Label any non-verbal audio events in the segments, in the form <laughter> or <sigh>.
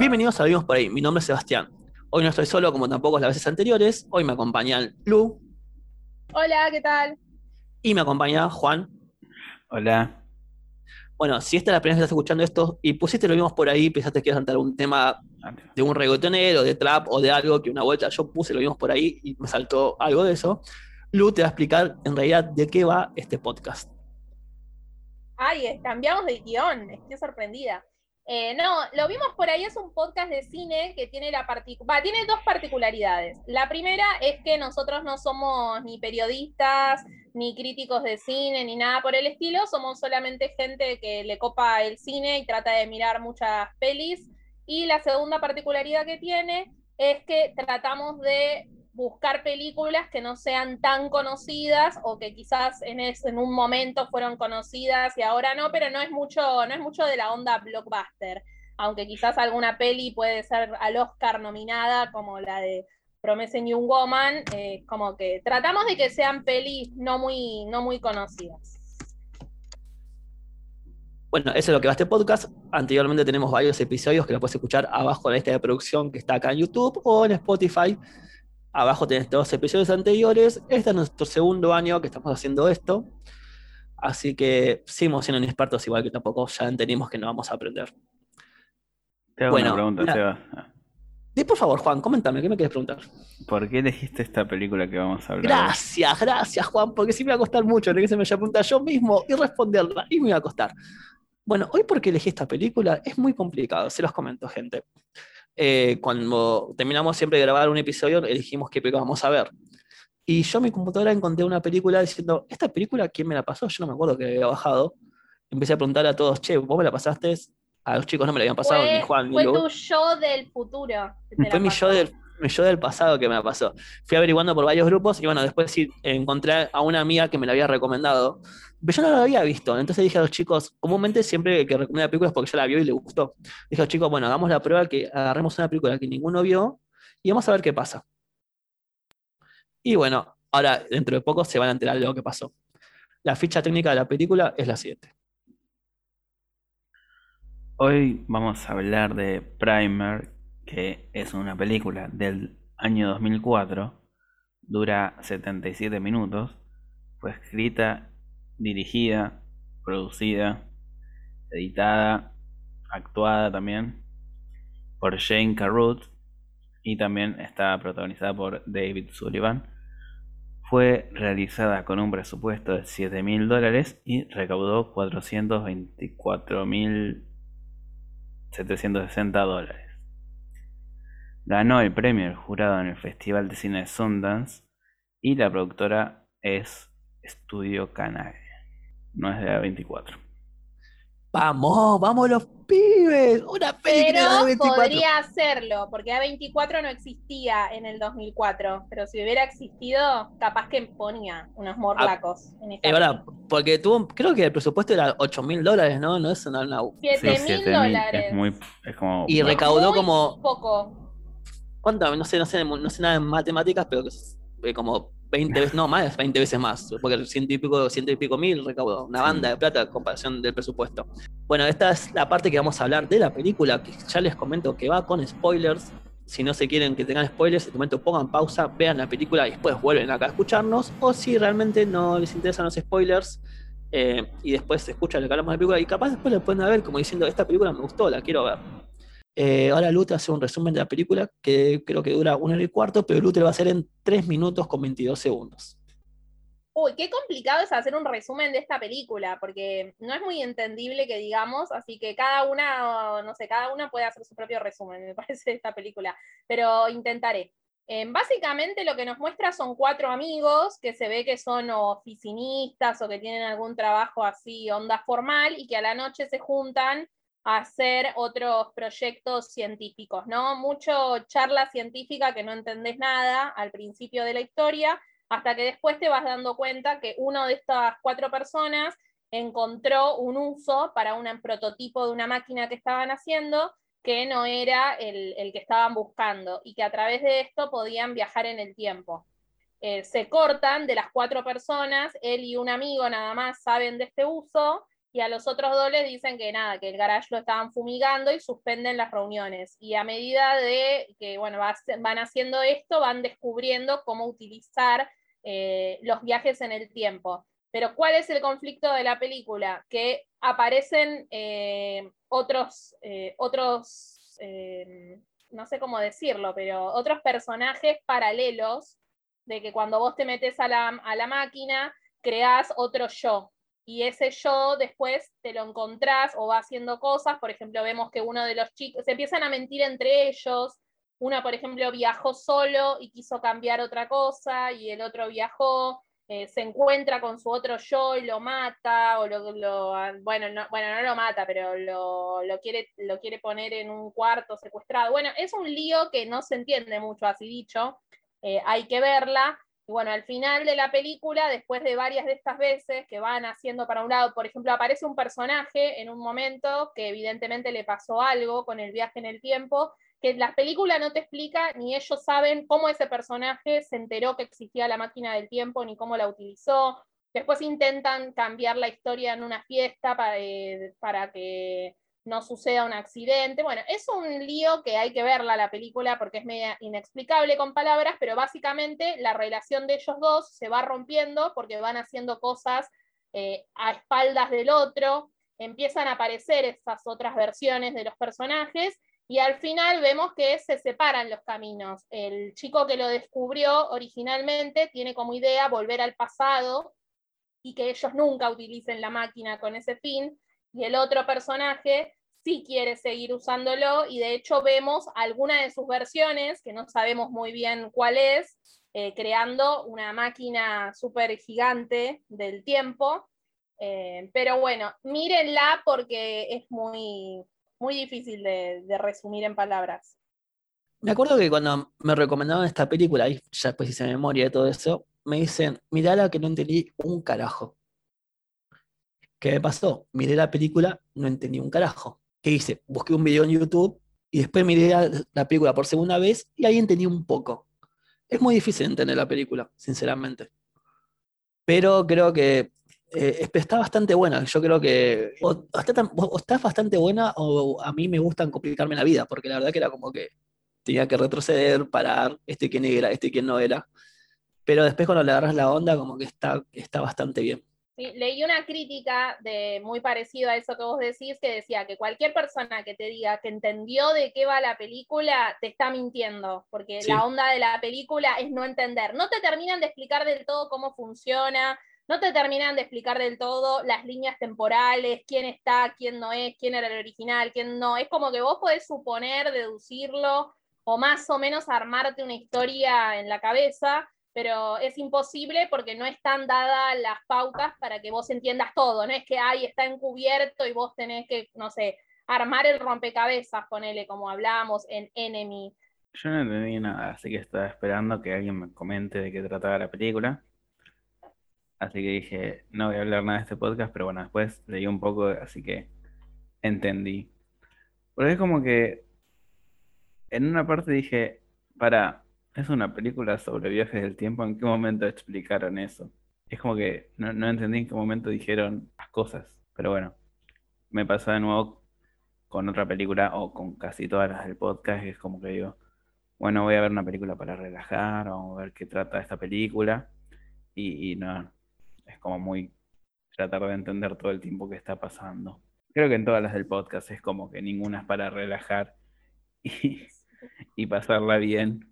Bienvenidos a Vimos por ahí, mi nombre es Sebastián. Hoy no estoy solo como tampoco las veces anteriores, hoy me acompañan Lu. Hola, ¿qué tal? Y me acompaña Juan. Hola. Bueno, si esta es la primera vez que estás escuchando esto y pusiste lo vimos por ahí, pensaste que ibas a cantar un tema de un reggaetonero, de trap o de algo que una vuelta yo puse, lo vimos por ahí y me saltó algo de eso. Lu te va a explicar en realidad de qué va este podcast. Ay, cambiamos de guion, estoy sorprendida. Eh, no, lo vimos por ahí, es un podcast de cine que tiene, la tiene dos particularidades. La primera es que nosotros no somos ni periodistas, ni críticos de cine, ni nada por el estilo, somos solamente gente que le copa el cine y trata de mirar muchas pelis. Y la segunda particularidad que tiene es que tratamos de buscar películas que no sean tan conocidas o que quizás en, un momento fueron conocidas y ahora no, pero no es mucho, no es mucho de la onda blockbuster, aunque quizás alguna peli puede ser al Oscar nominada, como la de Promising Young Woman, eh, como que tratamos de que sean pelis no muy, no muy conocidas. Bueno, eso es lo que va este podcast. Anteriormente tenemos varios episodios que lo puedes escuchar abajo en esta de producción que está acá en YouTube o en Spotify. Abajo tenés dos episodios anteriores. Este es nuestro segundo año que estamos haciendo esto. Así que seguimos siendo expertos, igual que tampoco ya entendimos que no vamos a aprender. Te hago una pregunta, Seba. Sí, por favor, Juan, coméntame, ¿qué me quieres preguntar? ¿Por qué elegiste esta película que vamos a hablar? Gracias, gracias, Juan, porque sí me va a costar mucho que se me haya preguntado yo mismo y responderla, y me va a costar. Bueno, hoy por qué elegí esta película es muy complicado, se los comento, gente. Eh, cuando terminamos siempre de grabar un episodio, elegimos qué película vamos a ver. Y yo en mi computadora encontré una película diciendo, ¿esta película quién me la pasó? Yo no me acuerdo que había bajado. Empecé a preguntar a todos, che, ¿vos me la pasaste? A los chicos no me la habían pasado, ni Juan, Fue tu yo del futuro. Fue mi yo del, <laughs> yo del pasado que me pasó. Fui averiguando por varios grupos y bueno, después sí encontré a una amiga que me la había recomendado. Pero yo no la había visto. Entonces dije a los chicos, comúnmente siempre que recomienda películas porque ya la vio y le gustó. Dije a los chicos, bueno, hagamos la prueba que agarremos una película que ninguno vio y vamos a ver qué pasa. Y bueno, ahora dentro de poco se van a enterar de lo que pasó. La ficha técnica de la película es la siguiente. Hoy vamos a hablar de Primer, que es una película del año 2004, dura 77 minutos, fue escrita dirigida, producida, editada, actuada también por Jane Carruth y también está protagonizada por David Sullivan. Fue realizada con un presupuesto de 7 mil dólares y recaudó 424.760 dólares. Ganó el premio del jurado en el Festival de Cine de Sundance y la productora es Studio Canal no es de A24. Vamos, vamos los pibes. Una película pero podría hacerlo, porque A24 no existía en el 2004. Pero si hubiera existido, capaz que ponía unos morlacos. Ah, en es verdad, porque tuvo, creo que el presupuesto era 8 mil dólares, ¿no? No es una. una... 7 mil dólares. Es muy, es como... Y recaudó como. Poco. ¿Cuánto? No sé, no sé, no sé nada de matemáticas, pero eh, como 20 veces, no más, 20 veces más, porque ciento y pico, ciento y pico mil recaudó, una banda de plata en comparación del presupuesto. Bueno, esta es la parte que vamos a hablar de la película, que ya les comento que va con spoilers. Si no se quieren que tengan spoilers, en este momento pongan pausa, vean la película y después vuelven acá a escucharnos. O si realmente no les interesan los spoilers eh, y después se escucha lo que hablamos de la película, y capaz después lo pueden ver como diciendo, esta película me gustó, la quiero ver. Eh, ahora Lute hace un resumen de la película que creo que dura una hora y cuarto, pero Lute lo va a hacer en 3 minutos con 22 segundos. Uy, qué complicado es hacer un resumen de esta película, porque no es muy entendible que digamos, así que cada una, no sé, cada una puede hacer su propio resumen, me <laughs> parece, de esta película, pero intentaré. Eh, básicamente lo que nos muestra son cuatro amigos que se ve que son oficinistas o que tienen algún trabajo así, onda formal, y que a la noche se juntan hacer otros proyectos científicos, ¿no? Mucho charla científica que no entendés nada al principio de la historia, hasta que después te vas dando cuenta que uno de estas cuatro personas encontró un uso para un prototipo de una máquina que estaban haciendo que no era el, que estaban buscando y que a través de esto podían viajar en el tiempo. Eh, se cortan de las cuatro personas, él y un amigo nada más saben de este uso y a los otros dos les dicen que nada, que el garage lo estaban fumigando y suspenden las reuniones. Y a medida de que bueno, van haciendo esto, van descubriendo cómo utilizar eh, los viajes en el tiempo. Pero ¿cuál es el conflicto de la película? Que aparecen eh, otros, eh, otros no sé cómo decirlo, pero otros personajes paralelos de que cuando vos te metes a la, a la máquina, creás otro yo, y ese yo después te lo encontrás o va haciendo cosas, por ejemplo, vemos que uno de los chicos, se empiezan a mentir entre ellos, una, por ejemplo, viajó solo y quiso cambiar otra cosa, y el otro viajó, eh, se encuentra con su otro yo y lo mata, o lo, bueno, no, bueno, no lo mata, pero lo, lo, quiere, lo quiere poner en un cuarto secuestrado. Bueno, es un lío que no se entiende mucho, así dicho, eh, hay que verla, y bueno, al final de la película, después de varias de estas veces que van haciendo para un lado, por ejemplo, aparece un personaje en un momento que evidentemente le pasó algo con el viaje en el tiempo, que la película no te explica, ni ellos saben cómo ese personaje se enteró que existía la máquina del tiempo, ni cómo la utilizó. Después intentan cambiar la historia en una fiesta para, eh, para que no suceda un accidente. Bueno, es un lío que hay que verla la película porque es media inexplicable con palabras, pero básicamente la relación de ellos dos se va rompiendo porque van haciendo cosas eh, a espaldas del otro, empiezan a aparecer esas otras versiones de los personajes y al final vemos que se separan los caminos. El chico que lo descubrió originalmente tiene como idea volver al pasado y que ellos nunca utilicen la máquina con ese fin y el otro personaje sí quiere seguir usándolo y de hecho vemos alguna de sus versiones, que no sabemos muy bien cuál es, eh, creando una máquina súper gigante del tiempo. Eh, pero bueno, mírenla porque es muy, muy difícil de, resumir en palabras. Me acuerdo que cuando me recomendaban esta película, y ya después hice memoria de todo eso, me dicen, mirala que no entendí un carajo. ¿Qué me pasó? Miré la película, no entendí un carajo. ¿Qué hice? Busqué un video en YouTube y después miré la, película por segunda vez y ahí entendí un poco. Es muy difícil entender la película, sinceramente. Pero creo que eh, está bastante buena. Yo creo que o está, bastante buena o a mí me gustan complicarme la vida, porque la verdad que era como que tenía que retroceder, parar, este quién era, este quién no era. Pero después cuando le agarras la onda, como que está bastante bien leí una crítica de muy parecido a eso que vos decís, que decía que cualquier persona que te diga que entendió de qué va la película, te está mintiendo, porque la onda de la película es no entender. No te terminan de explicar del todo cómo funciona, no te terminan de explicar del todo las líneas temporales, quién está, quién no es, quién era el original, quién no. Es como que vos podés suponer, deducirlo, o más o menos armarte una historia en la cabeza, pero es imposible porque no están dadas las pautas para que vos entiendas todo, no es que ahí está encubierto y vos tenés que, no sé, armar el rompecabezas, ponele como hablábamos en Enemy. Yo no entendí nada, así que estaba esperando que alguien me comente de qué trataba la película. Así que dije, no voy a hablar nada de este podcast, pero bueno, después leí un poco, así que entendí. Porque es como que en una parte dije, para, es una película sobre viajes del tiempo. ¿En qué momento explicaron eso? Es como que no, entendí en qué momento dijeron las cosas. Pero bueno, me pasó de nuevo con otra película o con casi todas las del podcast. Es como que digo, bueno, voy a ver una película para relajar, vamos a ver qué trata esta película. Y, no, es como muy tratar de entender todo el tiempo que está pasando. Creo que en todas las del podcast es como que ninguna es para relajar y <laughs> pasarla bien.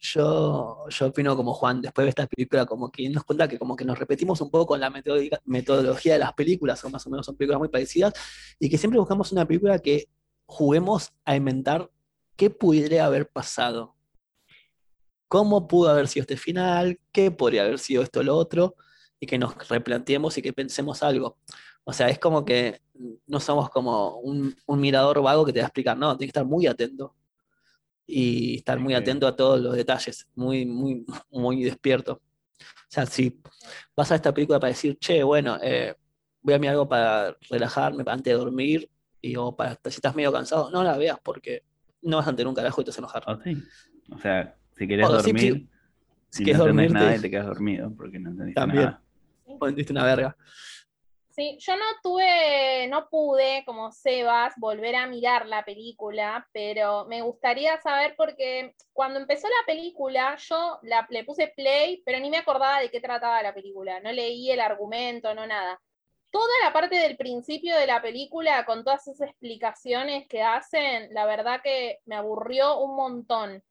Yo, yo opino como Juan, después de esta película, como que nos cuenta que como que nos repetimos un poco con la metodología de las películas, o más o menos son películas muy parecidas, y que siempre buscamos una película que juguemos a inventar qué pudiera haber pasado. ¿Cómo pudo haber sido este final? ¿Qué podría haber sido esto o lo otro? Y que nos replanteemos y que pensemos algo. O sea, es como que no somos como un, un mirador vago que te va a explicar, no, tienes que estar muy atento y estar muy atento a todos los detalles, muy, muy, <laughs> muy despierto. O sea, si vas a esta película para decir, che, bueno, eh, voy a mirar algo para relajarme antes de dormir, y o para si estás medio cansado, no la veas porque no vas a tener un carajo y te vas a enojar. Oh, o sea, si quieres dormir, si, quieres dormir, nada y te quedas dormido porque no entendiste también, nada. O entendiste una verga. Sí, yo no tuve, no pude, como Sebas, volver a mirar la película, pero me gustaría saber porque cuando empezó la película, yo le puse play, pero ni me acordaba de qué trataba la película. No leí el argumento, no nada. Toda la parte del principio de la película, con todas esas explicaciones que hacen, la verdad que me aburrió un montón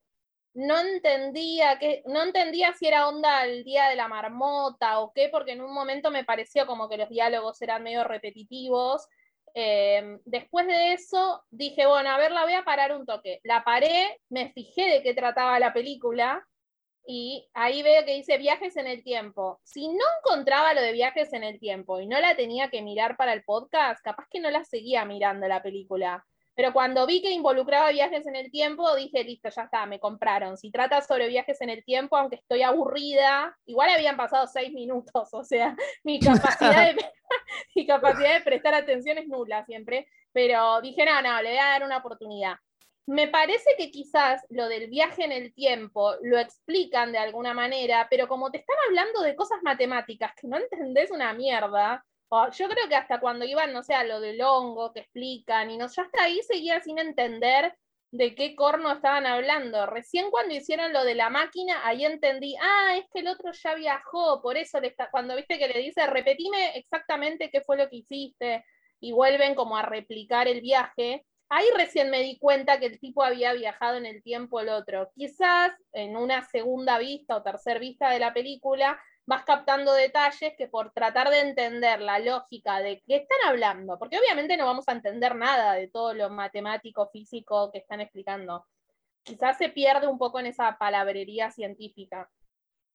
no entendía que, no entendía si era onda el día de la marmota o qué, porque en un momento me pareció como que los diálogos eran medio repetitivos. Eh, después de eso dije, bueno, a ver, la voy a parar un toque. La paré, me fijé de qué trataba la película y ahí veo que dice viajes en el tiempo. Si no encontraba lo de viajes en el tiempo y no la tenía que mirar para el podcast, capaz que no la seguía mirando la película. Pero cuando vi que involucraba viajes en el tiempo, dije, listo, ya está, me compraron. Si trata sobre viajes en el tiempo, aunque estoy aburrida, igual habían pasado seis minutos, o sea, <laughs> mi capacidad de, <laughs> mi capacidad de prestar atención es nula siempre. Pero dije, no, no, le voy a dar una oportunidad. Me parece que quizás lo del viaje en el tiempo lo explican de alguna manera, pero como te están hablando de cosas matemáticas que no entendés una mierda, yo creo que hasta cuando iban, no sé, a lo del hongo que explican, y no, yo hasta ahí seguía sin entender de qué corno estaban hablando. Recién cuando hicieron lo de la máquina, ahí entendí, ah, es que el otro ya viajó, por eso le está, cuando viste que le dice, repetime exactamente qué fue lo que hiciste, y vuelven como a replicar el viaje, ahí recién me di cuenta que el tipo había viajado en el tiempo el otro. Quizás en una segunda vista o tercera vista de la película vas captando detalles que por tratar de entender la lógica de qué están hablando, porque obviamente no vamos a entender nada de todo lo matemático, físico que están explicando. Quizás se pierde un poco en esa palabrería científica.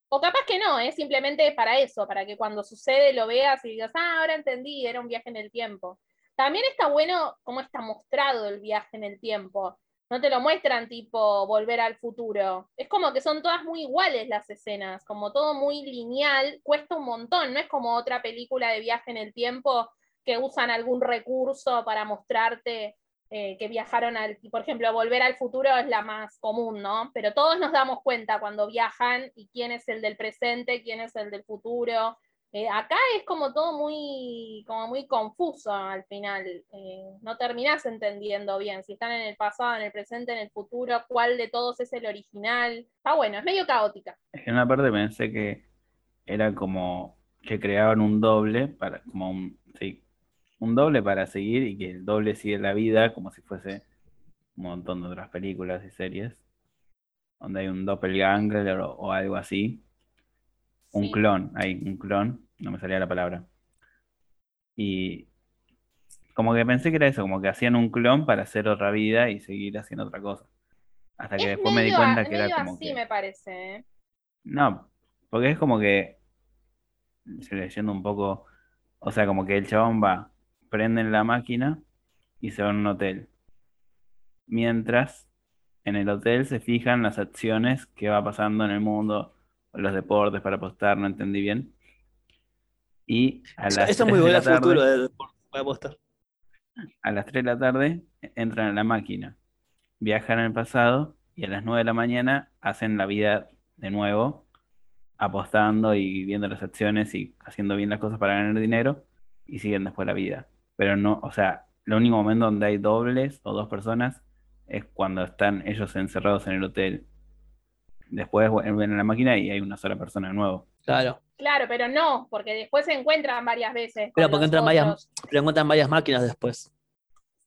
O capaz que no, es simplemente para eso, para que cuando sucede lo veas y digas, ah, ahora entendí, era un viaje en el tiempo. También está bueno cómo está mostrado el viaje en el tiempo no te lo muestran tipo volver al futuro. Es como que son todas muy iguales las escenas, como todo muy lineal, cuesta un montón, no es como otra película de viaje en el tiempo que usan algún recurso para mostrarte eh, que viajaron al, por ejemplo, volver al futuro es la más común, ¿no? Pero todos nos damos cuenta cuando viajan y quién es el del presente, quién es el del futuro, eh, acá es como todo muy, como muy confuso al final. Eh, no terminás entendiendo bien si están en el pasado, en el presente, en el futuro, cuál de todos es el original. Está bueno, es medio caótica. En una parte pensé que era como que creaban un doble para, como un, sí, un doble para seguir y que el doble sigue la vida como si fuese un montón de otras películas y series donde hay un doppelganger o algo así un clon, hay un clon, no me salía la palabra. Y como que pensé que era eso, como que hacían un clon para hacer otra vida y seguir haciendo otra cosa. Hasta que después me di cuenta que era como así me parece. ¿eh? No, porque es como que, leyendo un poco, o sea, como que el chabón va, prenden la máquina y se va a un hotel. Mientras en el hotel se fijan las acciones que va pasando en el mundo, los deportes para apostar, no entendí bien. Y a las Eso es muy bueno futuro de deportes para apostar. A las 3 de la tarde entran a la máquina, viajan al pasado y a las 9 de la mañana hacen la vida de nuevo, apostando y viendo las acciones y haciendo bien las cosas para ganar dinero y siguen después la vida. Pero no, o sea, el único momento donde hay dobles o dos personas es cuando están ellos encerrados en el hotel después ven a la máquina y hay una sola persona de nuevo. Claro. Claro, pero no, porque después se encuentran varias veces. Pero porque entran varias, pero encuentran varias máquinas después.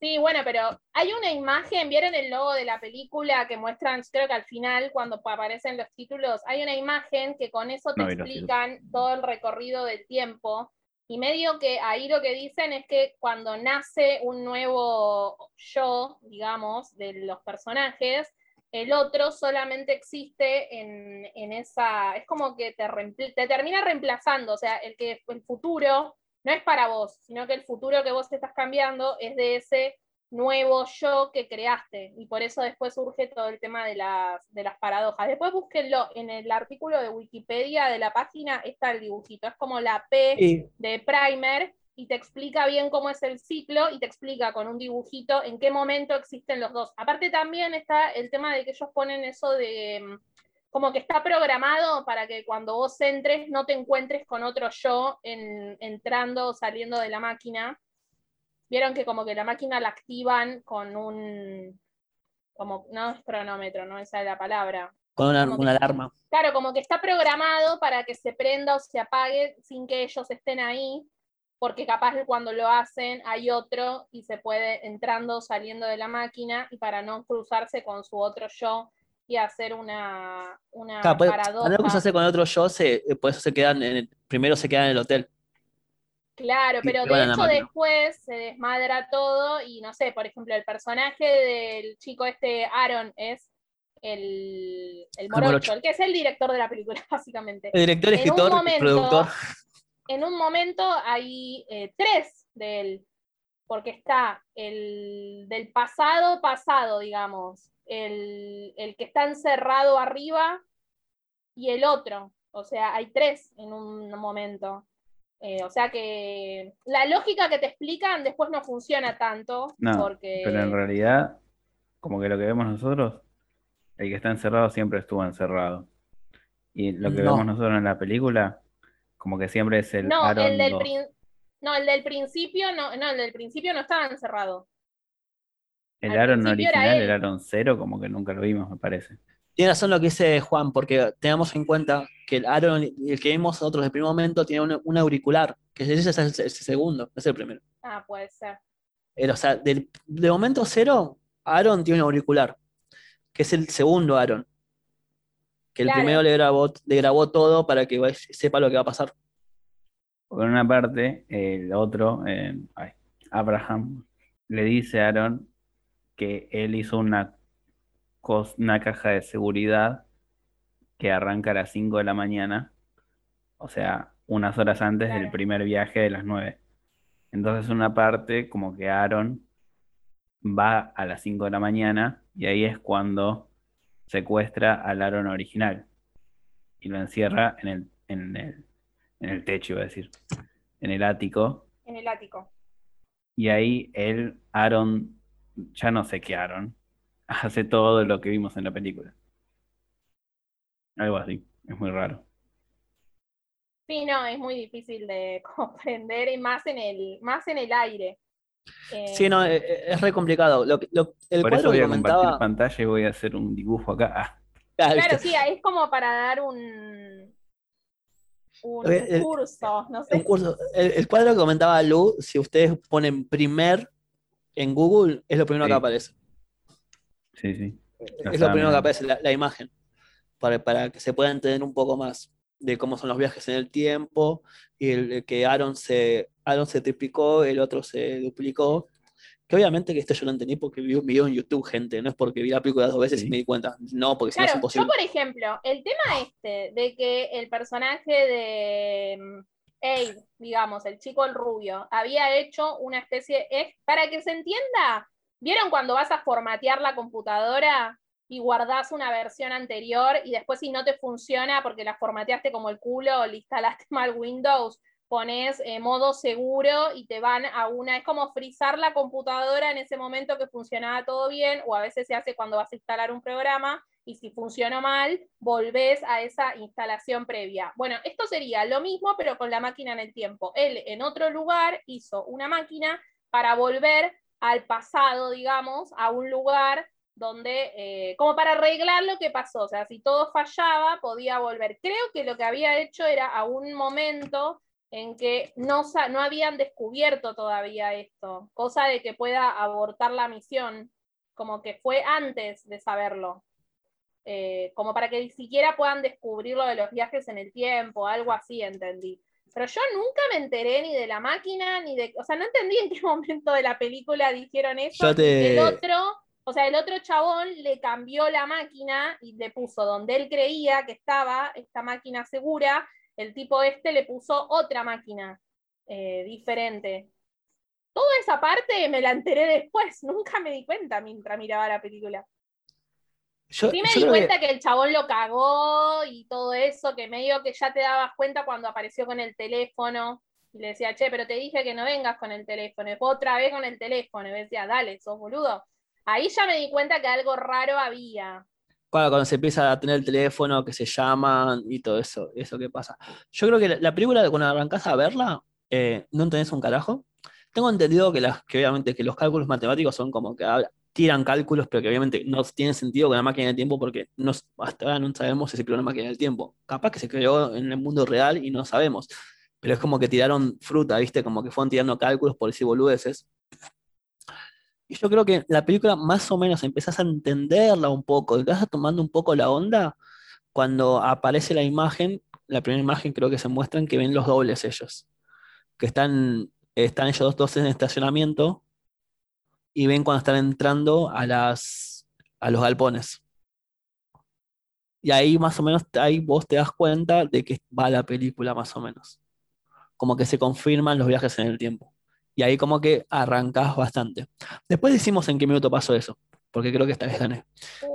Sí, bueno, pero hay una imagen, ¿vieron el logo de la película que muestran, creo que al final, cuando aparecen los títulos, hay una imagen que con eso te explican todo el recorrido del tiempo. Y medio que ahí lo que dicen es que cuando nace un nuevo yo, digamos, de los personajes, el otro solamente existe en, esa, es como que te, te, termina reemplazando, o sea, el que el futuro no es para vos, sino que el futuro que vos estás cambiando es de ese nuevo yo que creaste, y por eso después surge todo el tema de las, de las paradojas. Después búsquenlo en el artículo de Wikipedia de la página, está el dibujito, es como la P de Primer, y te explica bien cómo es el ciclo y te explica con un dibujito en qué momento existen los dos. Aparte también está el tema de que ellos ponen eso de mm, como que está programado para que cuando vos entres no te encuentres con otro yo en, entrando o saliendo de la máquina. Vieron que como que la máquina la activan con un, como, no es cronómetro, no esa es la palabra. Con una, alarma. Claro, como que está programado para que se prenda o se apague sin que ellos estén ahí, porque capaz cuando lo hacen hay otro y se puede entrando saliendo de la máquina y para no cruzarse con su otro yo y hacer una, una claro, paradoja. hace con otro yo, se, por eso se quedan en el, primero se quedan en el hotel. Claro, pero de hecho después se desmadra todo y no sé, por ejemplo, el personaje del chico este Aaron es el, el morocho, el que es el director de la película, <laughs> básicamente. El director, escritor, productor. En un momento hay eh, tres de él, porque está el del pasado pasado, digamos, el, que está encerrado arriba y el otro. O sea, hay tres en un momento. Eh, o sea que la lógica que te explican después no funciona tanto. porque... Pero en realidad, como que lo que vemos nosotros, el que está encerrado siempre estuvo encerrado. Y lo que vemos nosotros en la película, como que siempre es el. No, el del, no el del principio no, no, el del principio no estaba encerrado. El Aaron original, el Aaron cero, como que nunca lo vimos, me parece. Tiene razón lo que dice Juan, porque tenemos en cuenta que el Aaron, el que vimos nosotros el primer momento, tiene un, auricular, que ese es el, segundo, es el primero. Ah, puede ser. o sea, del, de momento cero, Aaron tiene un auricular, que es el segundo Aaron. Que el primero le grabó, le grabó todo para que sepa lo que va a pasar. Por una parte, el otro, eh, Abraham, le dice a Aaron que él hizo una, una caja de seguridad que arranca a las 5 de la mañana, o sea, unas horas antes del primer viaje de las 9. Entonces una parte como que Aaron va a las 5 de la mañana y ahí es cuando secuestra al Aaron original y lo encierra en el, en el, en el techo, iba a decir, en el ático. En el ático. Y ahí él, Aaron ya no sé qué Aaron, <laughs> hace todo lo que vimos en la película. Algo así, es muy raro. Sí, no, es muy difícil de <laughs> comprender y más en el, más en el aire. Sí, no, eh, eh, es, re complicado. Lo, el Por eso voy a compartir pantalla y voy a hacer un dibujo acá. Ah. Ah, claro, sí, es como para dar un, un curso, no sé. El, cuadro que comentaba Lu, si ustedes ponen primer en Google es lo primero que aparece. Sí, sí. es lo primero que aparece, la, imagen, para, para, que se pueda entender un poco más de cómo son los viajes en el tiempo, y el, que Aaron se, Aaron se triplicó, el otro se duplicó. Que obviamente que esto yo lo entendí porque vi un video en YouTube, gente, no es porque vi la película dos veces y me di cuenta. No, porque si no es imposible. Yo, por ejemplo, el tema este de que el personaje de Abe, digamos, el chico el rubio, había hecho una especie, es, para que se entienda, ¿vieron cuando vas a formatear la computadora y guardás una versión anterior y después si no te funciona porque la formateaste como el culo o le instalaste <laughs> mal Windows, pones eh, modo seguro y te van a una, es como frizar la computadora en ese momento que funcionaba todo bien, o a veces se hace cuando vas a instalar un programa y si funcionó mal, volvés a esa instalación previa. Bueno, esto sería lo mismo, pero con la máquina en el tiempo. Él en otro lugar hizo una máquina para volver al pasado, digamos, a un lugar donde, eh, como para arreglar lo que pasó, o sea, si todo fallaba, podía volver. Creo que lo que había hecho era a un momento en que no, no habían descubierto todavía esto, cosa de que pueda abortar la misión, como que fue antes de saberlo. Eh, como para que ni siquiera puedan descubrir lo de los viajes en el tiempo, algo así, entendí. Pero yo nunca me enteré ni de la máquina, ni de. O sea, no entendí en qué <laughs> momento de la película dijeron eso. El otro, o sea, el otro chabón le cambió la máquina y le puso donde él creía que estaba esta máquina segura, el tipo este le puso otra máquina eh, diferente. Toda esa parte me la enteré después, <laughs> nunca me di cuenta mientras miraba la película sí me di cuenta que... el chabón lo cagó y todo eso, que medio que ya te dabas cuenta cuando apareció con el teléfono y le decía, che, pero te dije que no vengas con el teléfono, y otra vez con el teléfono, y me decía, dale, sos boludo. Ahí ya me di cuenta que algo raro había. cuando se empieza a tener el teléfono, que se llaman y todo eso, eso que pasa. Yo creo que la, película, cuando arrancas a verla, eh, no entendés un carajo. Tengo entendido que, las, que obviamente que los cálculos matemáticos son como que tiran cálculos, pero que obviamente no tienen sentido con la máquina del tiempo porque no, hasta ahora no sabemos si se creó una máquina del tiempo. Capaz que se creó en el mundo real y no sabemos. Pero es como que tiraron fruta, ¿viste? Como que fueron tirando cálculos por decir boludeces. Y yo creo que la película más o menos empezás a entenderla un poco, vas tomando un poco la onda cuando aparece la imagen, la primera imagen creo que se muestran que ven los dobles ellos, que están, están ellos dos, en estacionamiento y ven cuando están entrando a, las, a los galpones. Y ahí más o menos, ahí vos te das cuenta de que va la película más o menos. Como que se confirman los viajes en el tiempo. Y ahí como que arrancas bastante. Después decimos en qué minuto pasó eso, porque creo que esta vez gané.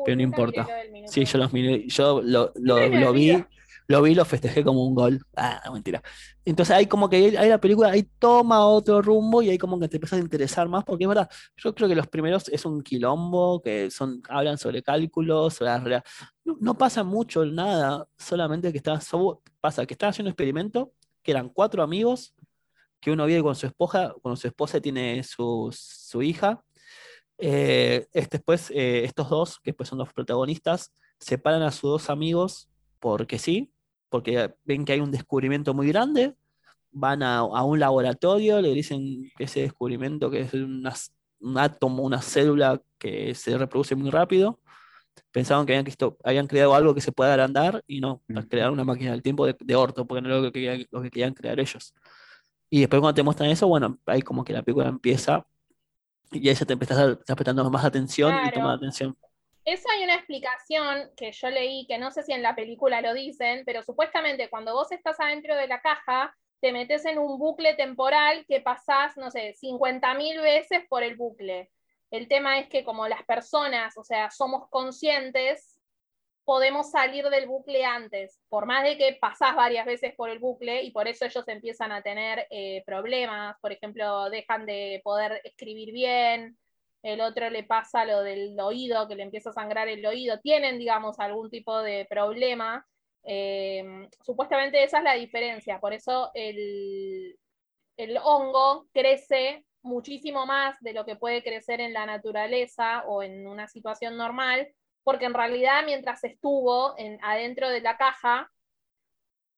pero no importa. Sí, yo los yo lo, lo, vi, lo vi, lo festejé como un gol. Ah, mentira. Entonces ahí como que ahí la película ahí toma otro rumbo y ahí como que te empiezas a interesar más, porque es verdad, yo creo que los primeros es un quilombo, que son, hablan sobre cálculos, sobre la no, no, pasa mucho, nada, solamente que está, pasa que están haciendo un experimento, que eran cuatro amigos que uno vive con su esposa, con su esposa tiene su, hija. Eh, después, eh, estos dos, que pues son los protagonistas, separan a sus dos amigos porque sí, porque ven que hay un descubrimiento muy grande, van a, un laboratorio, le dicen que ese descubrimiento, que es un átomo, una célula que se reproduce muy rápido, pensaban que habían, habían creado algo que se pueda agrandar y no, mm. crear una máquina del tiempo de, de orto, porque no es lo que, lo que querían crear ellos. Y después cuando te muestran eso, bueno, ahí como que la película empieza y ahí ya te a estar prestando más atención y tomar atención. Eso hay una explicación que yo leí, que no sé si en la película lo dicen, pero supuestamente cuando vos estás adentro de la caja, te metes en un bucle temporal que pasás, no sé, 50.000 veces por el bucle. El tema es que como las personas, o sea, somos conscientes, podemos salir del bucle antes, por más de que pasás varias veces por el bucle y por eso ellos empiezan a tener eh, problemas, por ejemplo, dejan de poder escribir bien, el otro le pasa lo del oído, que le empieza a sangrar el oído, tienen, digamos, algún tipo de problema. Eh, supuestamente esa es la diferencia, por eso el, el hongo crece muchísimo más de lo que puede crecer en la naturaleza o en una situación normal, porque en realidad mientras estuvo en, adentro de la caja,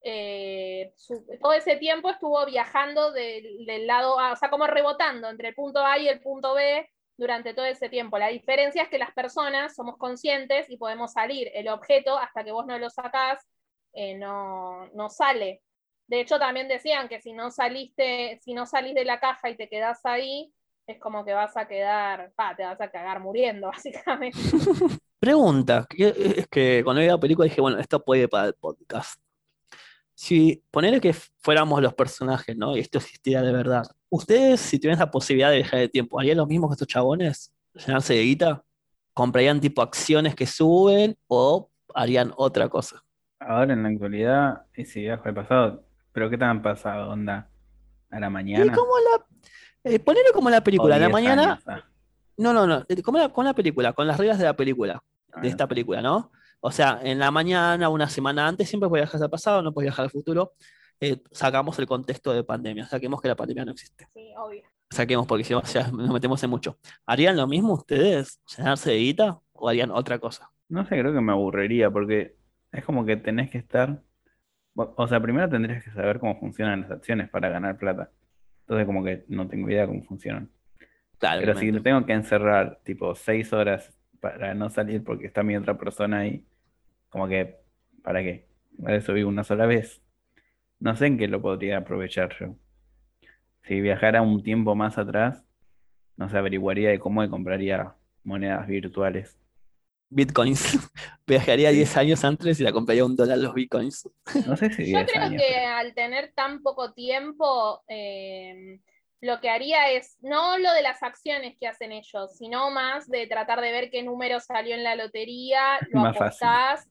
eh, todo ese tiempo estuvo viajando del, lado A, o sea, como rebotando entre el punto A y el punto B durante todo ese tiempo. La diferencia es que las personas somos conscientes y podemos salir. El objeto, hasta que vos no lo sacás, eh, no, no sale. De hecho, también decían que si no saliste, si no salís de la caja y te quedás ahí, es como que vas a quedar, te vas a cagar muriendo, <laughs> básicamente. <laughs> Pregunta, es que cuando vi la película dije, bueno, esto puede para el podcast. Si ponerle que fuéramos los personajes, ¿no? Y esto existiera de verdad. ¿Ustedes, si tuvieran la posibilidad de viajar de tiempo, harían lo mismo que estos chabones? ¿Llenarse de guita? ¿Comprarían tipo acciones que suben o harían otra cosa? Ahora en la actualidad, y si viajo al pasado, ¿pero qué tan pasado, onda? ¿A la mañana? Y como la. Eh, como la película, a la mañana. Ah. No, no, no. Como la, con la película, con las reglas de la película de esta película, ¿no? O sea, en la mañana, una semana antes, siempre puedes viajar al pasado, no puedes viajar al futuro. Eh, sacamos el contexto de pandemia, saquemos que la pandemia no existe. Sí, obvio. Saquemos porque si no, ya nos metemos en mucho. ¿Harían lo mismo ustedes? ¿Llenarse de guita? ¿O harían otra cosa? No sé, creo que me aburriría porque es como que tenés que estar. O sea, primero tendrías que saber cómo funcionan las acciones para ganar plata. Entonces, como que no tengo idea cómo funcionan. Claro, Pero si tengo que encerrar, tipo, seis horas para no salir porque está mi otra persona ahí. Como que, ¿para qué? Para eso vivo una sola vez. No sé en qué lo podría aprovechar yo. Si viajara un tiempo más atrás, no sé, averiguaría de cómo me compraría monedas virtuales. Bitcoins. <laughs> Viajaría 10 años antes y la compraría un dólar los bitcoins. No sé si Yo creo que al tener tan poco tiempo, eh, lo que haría es no lo de las acciones que hacen ellos, sino más de tratar de ver qué número salió en la lotería, <laughs> lo apostás,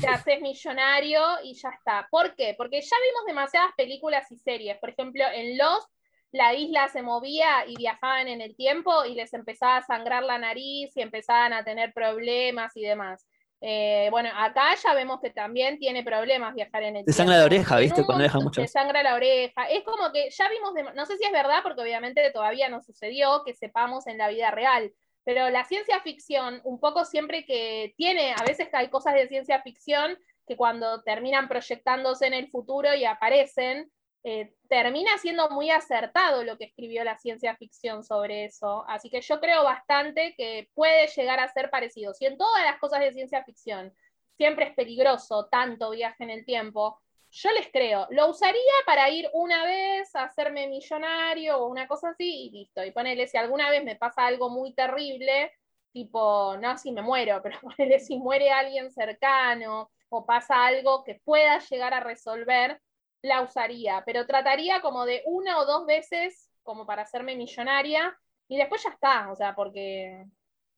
te haces millonario y ya está. ¿Por qué? Porque ya vimos demasiadas películas y series. Por ejemplo, en Los la isla se movía y viajaban en el tiempo y les empezaba a sangrar la nariz y empezaban a tener problemas y demás. Eh, bueno, acá ya vemos que también tiene problemas viajar en el Te sangra la oreja, ¿viste? Cuando deja mucho. Te sangra la oreja. Es como que ya vimos, no sé si es verdad, porque obviamente todavía no sucedió que sepamos en la vida real, pero la ciencia ficción, un poco siempre que tiene, a veces hay cosas de ciencia ficción que cuando terminan proyectándose en el futuro y aparecen, eh, termina siendo muy acertado lo que escribió la ciencia ficción sobre eso. Así que yo creo bastante que puede llegar a ser parecido. Si en todas las cosas de ciencia ficción siempre es peligroso tanto viaje en el tiempo, yo les creo. Lo usaría para ir una vez a hacerme millonario o una cosa así y listo. Y ponele, si alguna vez me pasa algo muy terrible, tipo, no si me muero, <laughs> pero ponele si muere alguien cercano o pasa algo que pueda llegar a resolver, la usaría, pero trataría como de una o dos veces como para hacerme millonaria y después ya está, o sea, porque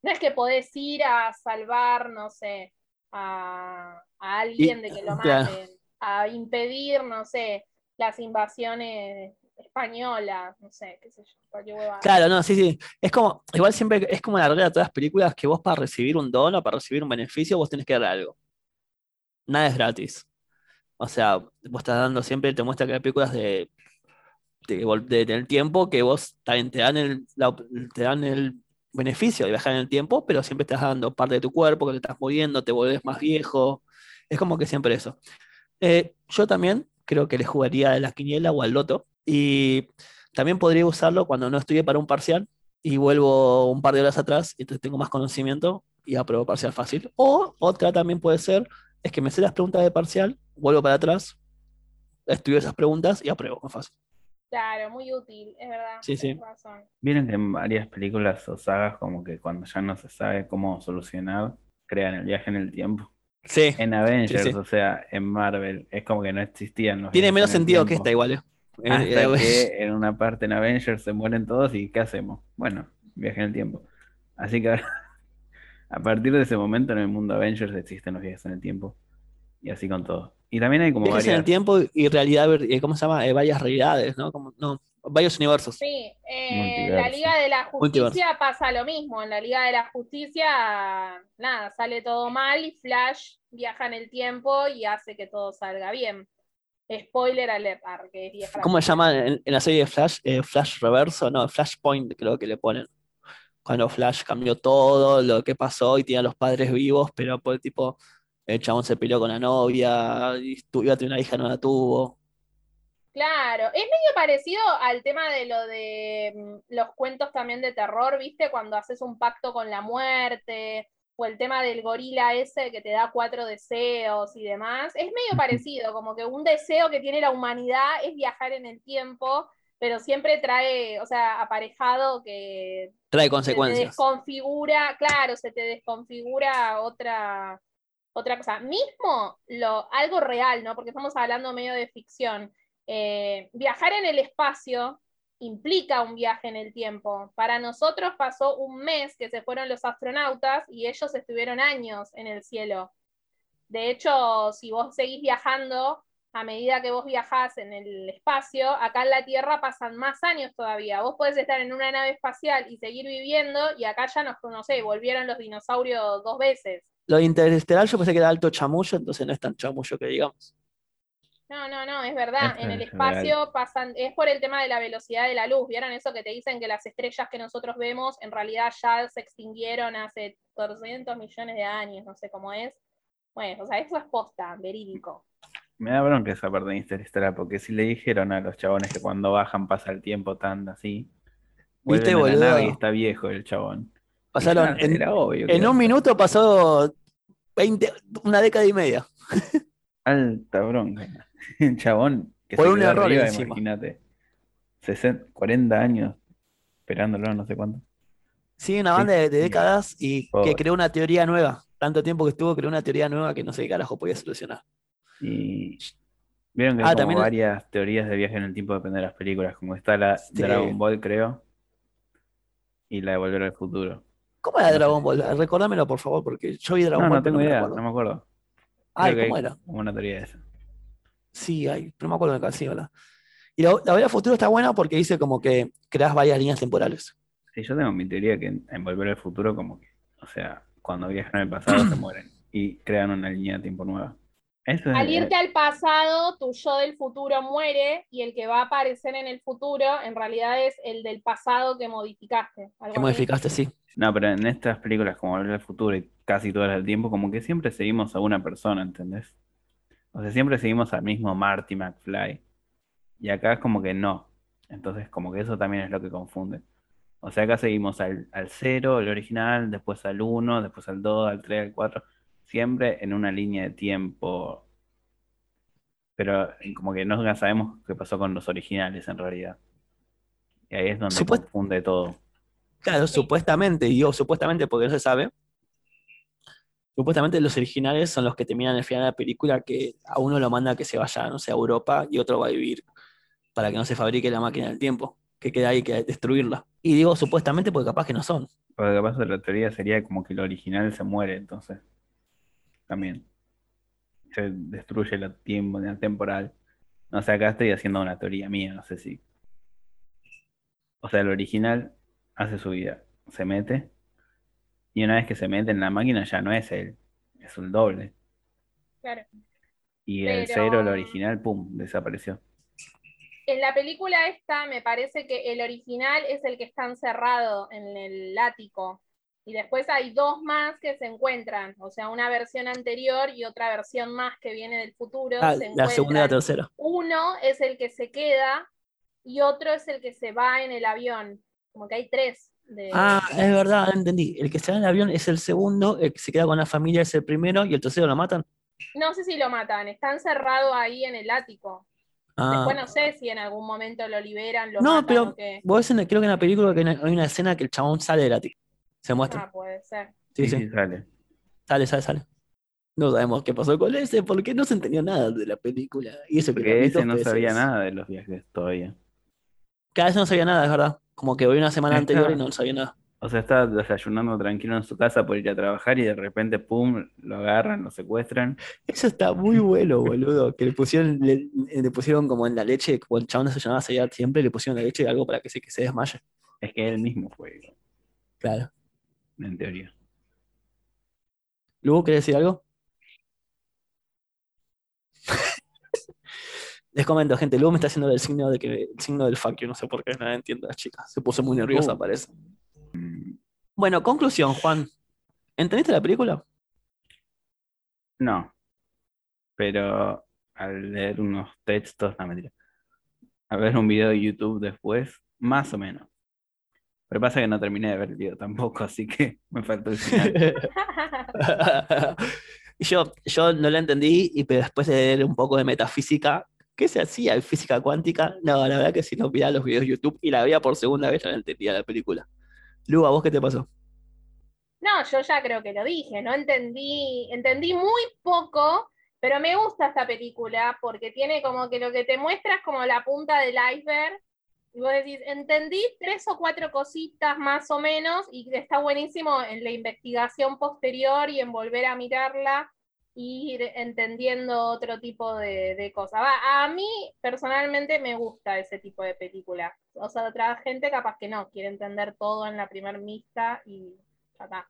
no es que podés ir a salvar, no sé, a, alguien de que lo maten, a impedir, no sé, las invasiones españolas, no sé, qué sé yo. Claro, no, sí, sí. Es como, igual siempre es como la regla de todas las películas que vos para recibir un don o para recibir un beneficio, vos tenés que dar algo. Nada es gratis. O sea, vos estás dando siempre, te muestra que hay películas de, de, tener tiempo que vos también te dan el, te dan el beneficio de viajar en el tiempo, pero siempre estás dando parte de tu cuerpo, que te estás moviendo, te vuelves más viejo. Es como que siempre eso. Eh, yo también creo que le jugaría a la quiniela o al loto. Y también podría usarlo cuando no estudié para un parcial y vuelvo un par de horas atrás, entonces tengo más conocimiento y apruebo parcial fácil. O otra también puede ser, es que me sé las preguntas de parcial vuelvo para atrás, estudio esas preguntas y apruebo, más fácil. Claro, muy útil, es verdad. Sí, sí. Miren que en varias películas o sagas, como que cuando ya no se sabe cómo solucionar, crean el viaje en el tiempo. Sí. En Avengers, o sea, en Marvel, es como que no existían los Tiene menos sentido que esta igual. ¿eh? Hasta eh, que <laughs> en una parte en Avengers se mueren todos y ¿qué hacemos? Bueno, viaje en el tiempo. Así que a partir de ese momento en el mundo Avengers existen los viajes en el tiempo. Y así con todo. Y también hay como varias... en el tiempo y realidad, eh, ¿cómo se llama? Eh, varias realidades, ¿no? Como, no, varios universos. Sí, eh, en la Liga de la Justicia pasa lo mismo. En la Liga de la Justicia, nada, sale todo mal y Flash viaja en el tiempo y hace que todo salga bien. Spoiler alert, que es ¿Cómo se llama en, la serie de Flash? Flash Reverso, no, Flashpoint creo que le ponen. Cuando Flash cambió todo lo que pasó y tiene a los padres vivos, pero por el tipo el chabón se peleó con la novia, y iba a tener una hija, no la tuvo. Claro, es medio parecido al tema de lo de mm, los cuentos también de terror, ¿viste? Cuando haces un pacto con la muerte, o el tema del gorila ese que te da cuatro deseos y demás. Es medio parecido, como que un deseo que tiene la humanidad es viajar en el tiempo, pero siempre trae, o sea, aparejado que... Trae consecuencias. Se desconfigura, claro, se te desconfigura otra otra cosa. Mismo lo, algo real, ¿no? Porque estamos hablando medio de ficción. Eh, viajar en el espacio implica un viaje en el tiempo. Para nosotros pasó un mes que se fueron los astronautas y ellos estuvieron años en el cielo. De hecho, si vos seguís viajando, a medida que vos viajás en el espacio, acá en la Tierra pasan más años todavía. Vos podés estar en una nave espacial y seguir viviendo, y acá ya nos conocé, volvieron los dinosaurios dos veces. Lo de interestelar yo pensé que era alto chamullo, entonces no es tan chamullo que digamos. No, no, no, es verdad. en el espacio pasan, es por el tema de la velocidad de la luz. ¿Vieron eso que te dicen que las estrellas que nosotros vemos en realidad ya se extinguieron hace 200 millones de años, no sé cómo es? Bueno, o sea, eso es posta, verídico. Me da bronca esa parte de Interestelar, porque si le dijeron a los chabones que cuando bajan pasa el tiempo tan así, ¿Viste, boludo? y está viejo el chabón. Pasaron, en, un minuto pasó 20, una década y media. Alta bronca. <laughs> Chabón, que Por un error imagínate. 40 años esperándolo, no sé cuánto. Sí, una banda de, décadas y que creó una teoría nueva. Tanto tiempo que estuvo, creó una teoría nueva que no sé qué carajo podía solucionar. Y vieron que ah, hay como varias teorías de viaje en el tiempo depende de las películas, como está la Dragon Ball, creo, y la de Volver al Futuro. ¿Cómo era Dragon Ball? Recordámelo, por favor, porque yo vi Dragon no, Ball. No tengo idea, no me acuerdo. Ay, ¿cómo era? Una teoría de eso. Sí, hay, no me acuerdo de casi, ¿verdad? Y la, la futuro está buena porque dice como que creas varias líneas temporales. Sí, yo tengo mi teoría que en, Volver al Futuro, como que, o sea, cuando viajan al pasado se <clears throat> mueren. y crean una línea de tiempo nueva. Eso es- Al irte al pasado, tu yo del futuro muere y el que va a aparecer en el futuro en realidad es el del pasado que modificaste. algo ¿Qué así. modificaste? Sí. No, pero en estas películas como Volver al Futuro y casi todas el tiempo, como que siempre seguimos a una persona, ¿entendés? O sea, siempre seguimos al mismo Marty McFly. Y acá es como que no. Entonces, como que eso también es lo que confunde. O sea, acá seguimos al, al 0, el original, después al 1, después al 2, al 3, al 4. Siempre en una línea de tiempo. Pero como que no sabemos qué pasó con los originales en realidad. Y ahí es donde Supuest- confunde todo. Claro, supuestamente, digo supuestamente porque no se sabe. Supuestamente los originales son los que terminan el final de la película que a uno lo manda a que se vaya, no sé, a Europa y otro va a vivir para que no se fabrique la máquina del tiempo, que queda ahí, que hay que destruirla. Y digo supuestamente porque capaz que no son. Porque capaz de la teoría sería como que el original se muere, entonces. También. Se destruye la tiempo, la temporal. No sé, acá estoy haciendo una teoría mía, no sé si. O sea, el original hace su vida, se mete. Y una vez que se mete en la máquina ya no es él, es un doble. Claro. Y el Pero- cero, el original, pum, desapareció. En la película esta me parece que el original es el que está encerrado en el ático. Y después hay dos más que se encuentran, o sea, una versión anterior y otra versión más que viene del futuro. Ah, se la segunda y la tercera. Uno es el que se queda y otro es el que se va en el avión. Como que hay tres. De... Ah, es verdad, entendí. El que está en el avión es el segundo, el que se queda con la familia es el primero y el tercero lo matan. No sé si lo matan, está encerrado ahí en el ático. Ah. Después no sé si en algún momento lo liberan, lo No, matan pero o qué. vos en- creo que en la película que hay una- hay una escena que el chabón sale del ático. Se muestra. Ah, puede ser. Sí, Sí, <laughs> sí. sale. Sale, sale, sale. No sabemos qué pasó con ese, porque no se entendió nada de la película. Y eso que Porque vi ese no veces. sabía nada de los viajes todavía. Cada vez no sabía nada, es verdad. Como que voy una semana anterior y no sabía nada. O sea, estaba desayunando tranquilo en su casa por ir a trabajar y de repente, pum, lo agarran, lo secuestran. Eso está muy bueno, boludo. Que le pusieron, le, le pusieron como en la leche, como el chabón desayunaba siempre, le pusieron la leche y algo para que se, que se desmaye. Es que él mismo fue, Claro. En teoría. ¿Luego querés decir algo? <laughs> Les comento, gente, luego me está haciendo el signo de que el signo del fuck you, no sé por qué, no entiendo la chica. Se puso muy nerviosa, Uh. parece. Bueno, conclusión, Juan. ¿Entendiste la película? No. Pero al leer unos textos, no mentira. A ver un video de YouTube después, más o menos. Pero pasa que no terminé de ver el video tampoco, así que me faltó el final. Y <laughs> <laughs> yo, yo no la entendí, y pero después de leer un poco de metafísica, ¿qué se hacía en física cuántica? No, la verdad que si no miraba los videos de YouTube y la veía por segunda vez, ya no entendía la película. Lu, ¿a vos qué te pasó? No, yo ya creo que lo dije, no entendí, entendí muy poco, pero me gusta esta película porque tiene como que lo que te muestra es como la punta del iceberg. Y vos decís, entendí tres o cuatro cositas más o menos, y está buenísimo en la investigación posterior y en volver a mirarla y ir entendiendo otro tipo de, de cosas. A mí personalmente me gusta ese tipo de película. O sea, otra gente capaz que no, quiere entender todo en la primer vista y ya está.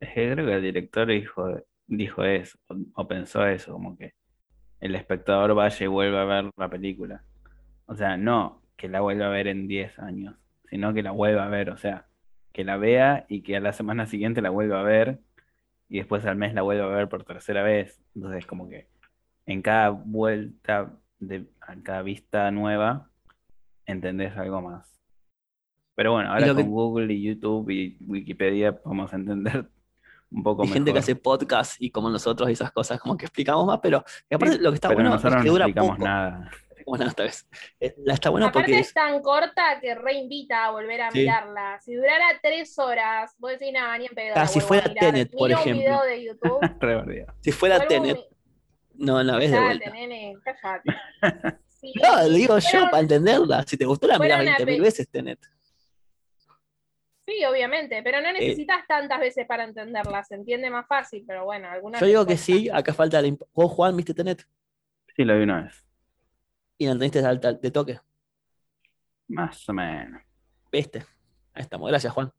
Es que creo que el director dijo, dijo eso, o, o pensó eso, como que el espectador vaya y vuelva a ver la película. O sea, no que la vuelva a ver en 10 años, sino que la vuelva a ver, o sea, que la vea y que a la semana siguiente la vuelva a ver y después al mes la vuelva a ver por tercera vez. Entonces, como que en cada vuelta, de, a cada vista nueva, entendés algo más. Pero bueno, ahora que- con Google y YouTube y Wikipedia podemos entender <laughs> un poco Hay gente que hace podcast y como nosotros y esas cosas, como que explicamos más, pero y aparte Sí, lo que está bueno es que no dura explicamos poco. nada. Bueno, esta vez. Eh, la está bueno Aparte porque es es, tan corta que reinvita a volver a Sí. mirarla. Si durara tres horas, vos decís, nada, ni en pedo. Ah, la si fuera. Tenet, por Miro un ejemplo. video de YouTube. <laughs> Si fuera Tenet, mi- no, una vez de vuelta. nene, cállate. <laughs> Sí, No, lo digo yo para entenderla. Si te gustó, la mirás una 20.000 pe- veces, Tenet. Sí, obviamente, pero Eh, no necesitas tantas veces para entenderla, se entiende más fácil, pero bueno, algunas Yo digo que sí, <laughs> acá falta la ¿Vos, Juan, viste Tenet? Sí, lo vi una vez. Y la entendiste al- de toque. Más o menos. ¿Viste? Ahí estamos. Gracias, Juan.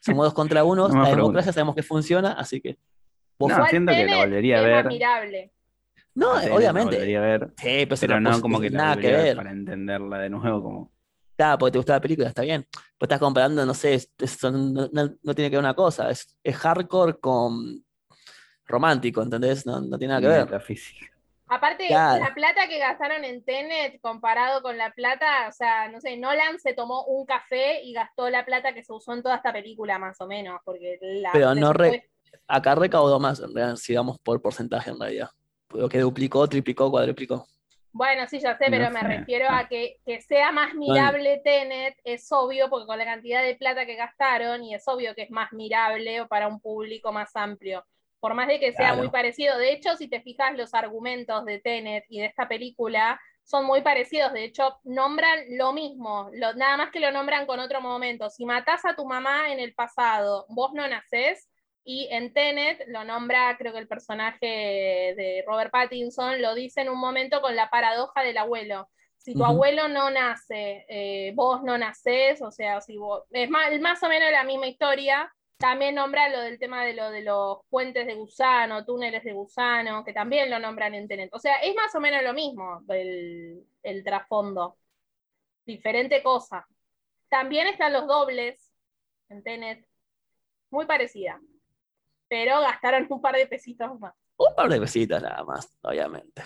Somos dos contra uno. <laughs> No la democracia sabemos que funciona, así que Vos No, siento que lo volvería a ver. admirable. No, la obviamente. volvería a ver, Sí, pero, pero no, como que nada que a ver para entenderla de nuevo como... Claro, porque te gusta la película, está bien. Pues estás comparando, no sé, es- es- son- no, no- no tiene que ver una cosa, es, es hardcore con romántico, ¿entendés? No, no tiene nada que ver. metafísica. Aparte, Claro. la plata que gastaron en Tenet comparado con la plata, o sea, no sé, Nolan se tomó un café y gastó la plata que se usó en toda esta película, más o menos, porque la Pero no re- Acá recaudó más, en realidad, si vamos por porcentaje en realidad. Lo que duplicó, triplicó, cuadruplicó. Bueno, sí, ya sé, pero No me sé. refiero a que, que sea más mirable Tenet, es obvio, porque con la cantidad de plata que gastaron, y es obvio que es más mirable para un público más amplio. Por más de que sea Claro. muy parecido. De hecho, si te fijas, los argumentos de Tenet y de esta película son muy parecidos. De hecho, nombran lo mismo, lo- nada más que lo nombran con otro momento. Si matás a tu mamá en el pasado, vos no nacés. Y en Tenet lo nombra, creo que el personaje de Robert Pattinson lo dice en un momento con la paradoja del abuelo. Si tu abuelo no nace, eh, vos no nacés, o sea, si vos, es más, más o menos la misma historia. También nombra lo del tema de lo de los puentes de gusano, túneles de gusano, que también lo nombran en Tenet. O sea, es más o menos lo mismo el, el trasfondo. Diferente cosa. También están los dobles en Tenet. Muy parecida. Pero gastaron un par de pesitos más. Un par de besitas nada más, obviamente.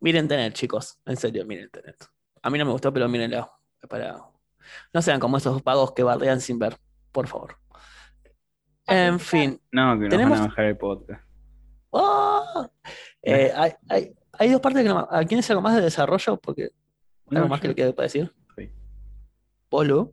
Miren Tenet, chicos. En serio, miren Tenet. A mí no me gustó, pero mírenlo. Para... No sean como esos pagos que bardean sin ver, por favor. En fin. No, que nos Tenemos- van a bajar el podcast. ¡Oh! Eh, hay, hay- hay dos partes que no. ¿A quién es algo más de desarrollo? Porque algo No, más que yo- le quede para decir. Sí. Polo.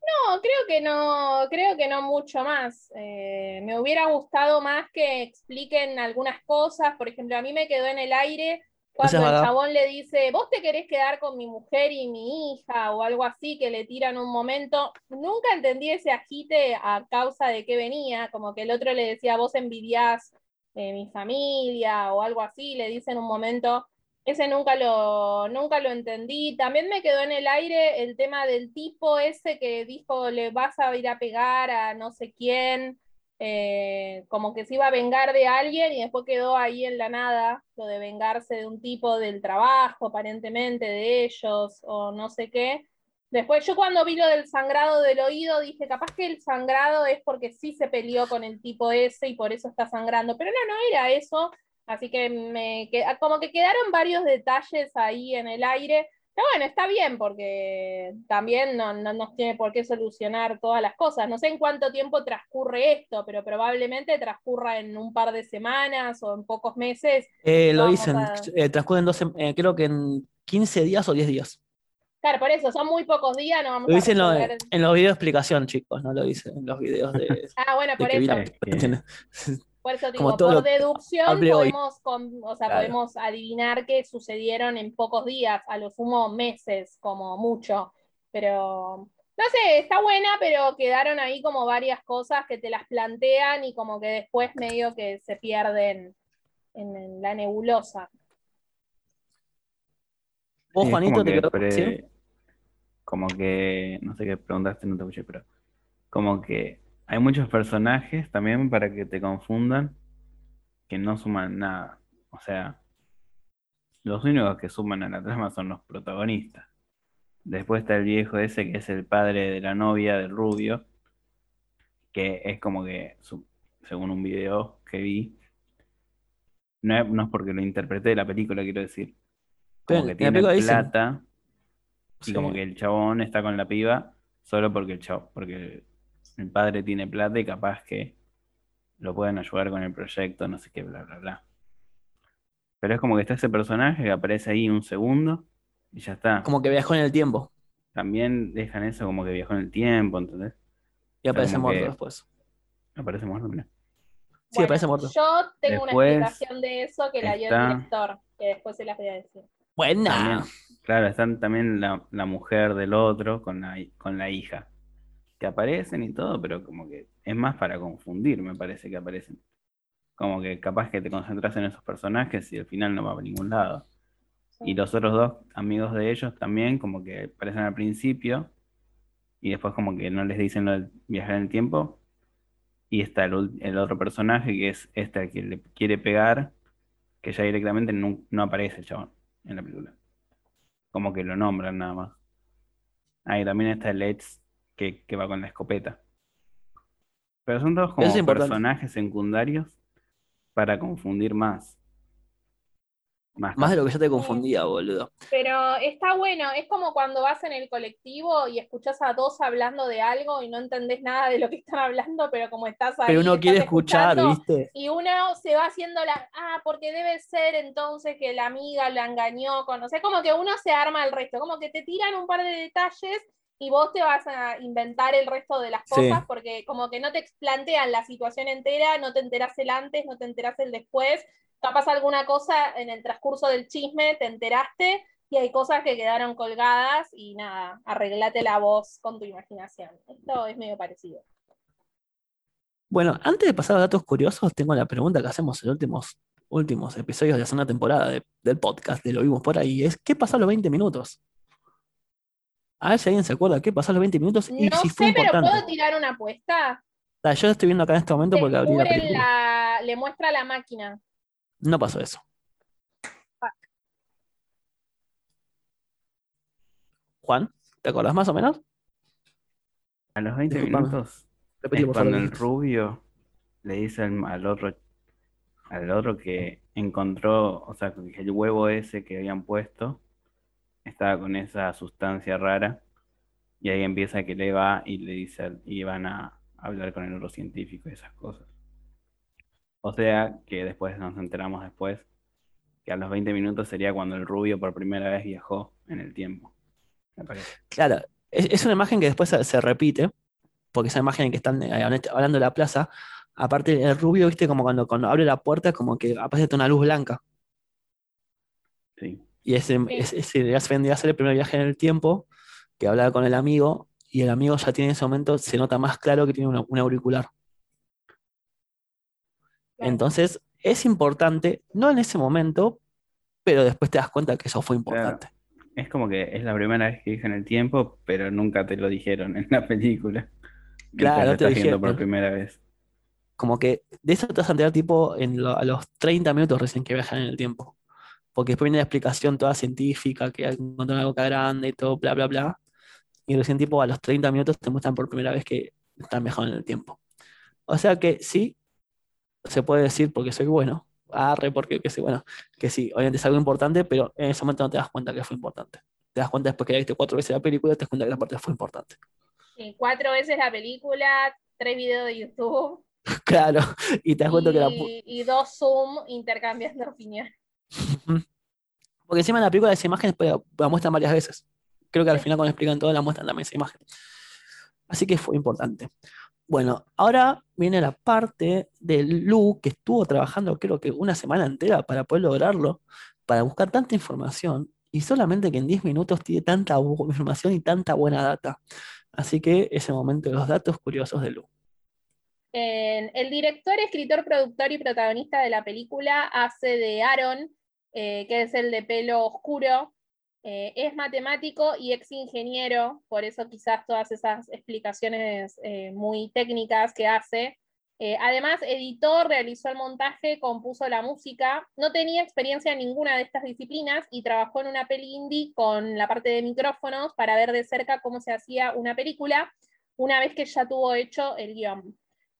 No, creo que no, creo que no mucho más. Eh, me hubiera gustado más que expliquen algunas cosas. Por ejemplo, a mí me quedó en el aire cuando el chabón le dice, vos te querés quedar con mi mujer y mi hija o algo así que le tiran un momento. Nunca entendí ese agite a causa de qué venía, como que el otro le decía, vos envidiás eh, mi familia o algo así, le dice en un momento. Ese nunca lo, nunca lo entendí. También me quedó en el aire el tema del tipo ese que dijo le vas a ir a pegar a no sé quién, eh, como que se iba a vengar de alguien y después quedó ahí en la nada, lo de vengarse de un tipo del trabajo, aparentemente de ellos, o no sé qué. Después yo cuando vi lo del sangrado del oído dije, capaz que el sangrado es porque sí se peleó con el tipo ese y por eso está sangrando, pero no, no era eso. Así que me que- como que quedaron varios detalles ahí en el aire. Pero bueno, está bien porque también no, no nos tiene por qué solucionar todas las cosas. No sé en cuánto tiempo transcurre esto, pero probablemente transcurra en un par de semanas o en pocos meses. Eh, lo dicen, a- eh, transcurren 12, eh, creo que en 15 días o 10 días. Claro, por eso son muy pocos días, no vamos Lo a dicen en, lo- resolver- en los videos de explicación, chicos, no lo dicen en los videos de, <laughs> Ah, bueno, por eso. Por eso Como digo, todo por deducción podemos, con- o sea, Claro. podemos adivinar que sucedieron en pocos días, a lo sumo meses, como mucho. Pero, no sé, está buena, pero quedaron ahí como varias cosas que te las plantean y como que después medio que se pierden en, en la nebulosa. ¿Vos, Juanito, te que quedó pre- decir? Como que, no sé qué preguntaste, no te escuché, pero como que hay muchos personajes también para que te confundan que no suman nada. O sea, los únicos que suman a la trama son los protagonistas. Después está el viejo ese que es el padre de la novia del rubio, que es como que, según un video que vi, no es, no es porque lo interpreté de la película, quiero decir, como Pero que tiene dicen- plata y Sí. como que el chabón está con la piba solo porque el chavo, porque el padre tiene plata y capaz que lo pueden ayudar con el proyecto, no sé qué, bla, bla, bla. Pero es como que está ese personaje que aparece ahí un segundo y ya está. Como que viajó en el tiempo También dejan eso como que viajó en el tiempo, ¿entendés? y aparece muerto que- después. Aparece muerto, mira. Sí, Bueno, aparece muerto. Yo tengo Después una explicación de eso que la dio está- el director, que después se las voy a decir. Buena. También, claro, están también la, la mujer del otro con la, con la hija. Que aparecen y todo, pero como que es más para confundir, me parece que aparecen. Como que capaz que te concentras en esos personajes y al final no va a ningún lado. Y los otros dos amigos de ellos también como que aparecen al principio y después como que no les dicen lo de viajar en el tiempo Y está el, otro personaje que es este al que le quiere pegar, que ya directamente no, aparece el chabón en la película. Como que lo nombran nada más. Ahí también está el Edge que, que va con la escopeta. Pero son todos como personajes secundarios para confundir más. Más, de lo que yo te confundía, boludo. Pero está bueno, es como cuando vas en el colectivo y escuchas a dos hablando de algo y no entendés nada de lo que están hablando, pero como estás ahí. Pero uno quiere escuchar, ¿viste? Y uno se va haciendo la. Ah, porque debe ser entonces que la amiga la engañó con. O sea, como que uno se arma el resto, como que te tiran un par de detalles y vos te vas a inventar el resto de las cosas porque como que no te plantean la situación entera, no te enterás el antes, no te enterás el después, capaz alguna cosa en el transcurso del chisme te enteraste y hay cosas que quedaron colgadas y nada, arreglate la voz con tu imaginación. Esto es medio parecido. Bueno, antes de pasar a datos curiosos, tengo la pregunta que hacemos en los últimos, últimos episodios de la segunda temporada del podcast, de Lo Vimos por ahí, es ¿qué pasó a los 20 minutos? A ver si alguien se acuerda qué pasó a los 20 minutos y no si sé, pero ¿puedo tirar una apuesta? yo estoy viendo acá en este momento porque abrí la le muestra la máquina. No pasó eso. Juan, ¿te acordás más o menos? A los 20 minutos es cuando el rubio le dice al, otro al otro que encontró, o sea, el huevo ese que habían puesto estaba con esa sustancia rara y ahí empieza que le va y le dice y van a hablar con el neurocientífico y esas cosas. O sea que después nos enteramos después que a los 20 minutos sería cuando el rubio por primera vez viajó en el tiempo. Claro, es, una imagen que después se, repite, porque esa imagen en que están eh, hablando de la plaza, aparte el rubio, viste, como cuando, cuando abre la puerta, como que aparece una luz blanca. Y ese, ese, ya vendría a ser el primer viaje en el tiempo, que hablaba con el amigo, y el amigo ya tiene en ese momento, se nota más claro que tiene un auricular. Entonces, es importante, no en ese momento, pero después te das cuenta que eso fue importante. Es como que es la primera vez que dije en el tiempo, pero nunca te lo dijeron en la película. Claro, te lo dijeron por primera vez. Como que de eso te vas a enterar tipo en a los 30 minutos recién que viajan en el tiempo. Porque después viene la explicación toda científica, que encontraron algo boca grande y todo, bla, bla, bla. Y recién tipo a los 30 minutos te muestran por primera vez que están viajando en el tiempo. O sea que sí, se puede decir porque soy bueno, arre porque que soy bueno, que sí, obviamente es algo importante, pero en ese momento no te das cuenta que fue importante. Te das cuenta después que ya viste cuatro veces la película, te das cuenta que la parte fue importante. Sí, cuatro veces la película, tres videos de YouTube. <laughs> claro, y te das cuenta que la... Y dos Zoom intercambiando opinión. Porque encima en la película esa imagen la muestran varias veces. Creo que al final cuando explican todo la muestran también esa imagen. Así que fue importante. Bueno, ahora viene la parte de Lu que estuvo trabajando creo que una semana entera para poder lograrlo, para buscar tanta información y solamente que en 10 minutos tiene tanta información y tanta buena data. Así que es el momento de los datos curiosos de Lu. el director, escritor, productor y protagonista de la película hace de Aaron, eh, que es el de pelo oscuro, eh, es matemático y ex ingeniero, por eso quizás todas esas explicaciones eh, muy técnicas que hace. Eh, además, editor, realizó el montaje, compuso la música. No tenía experiencia en ninguna de estas disciplinas y trabajó en una peli indie con la parte de micrófonos para ver de cerca cómo se hacía una película una vez que ya tuvo hecho el guion.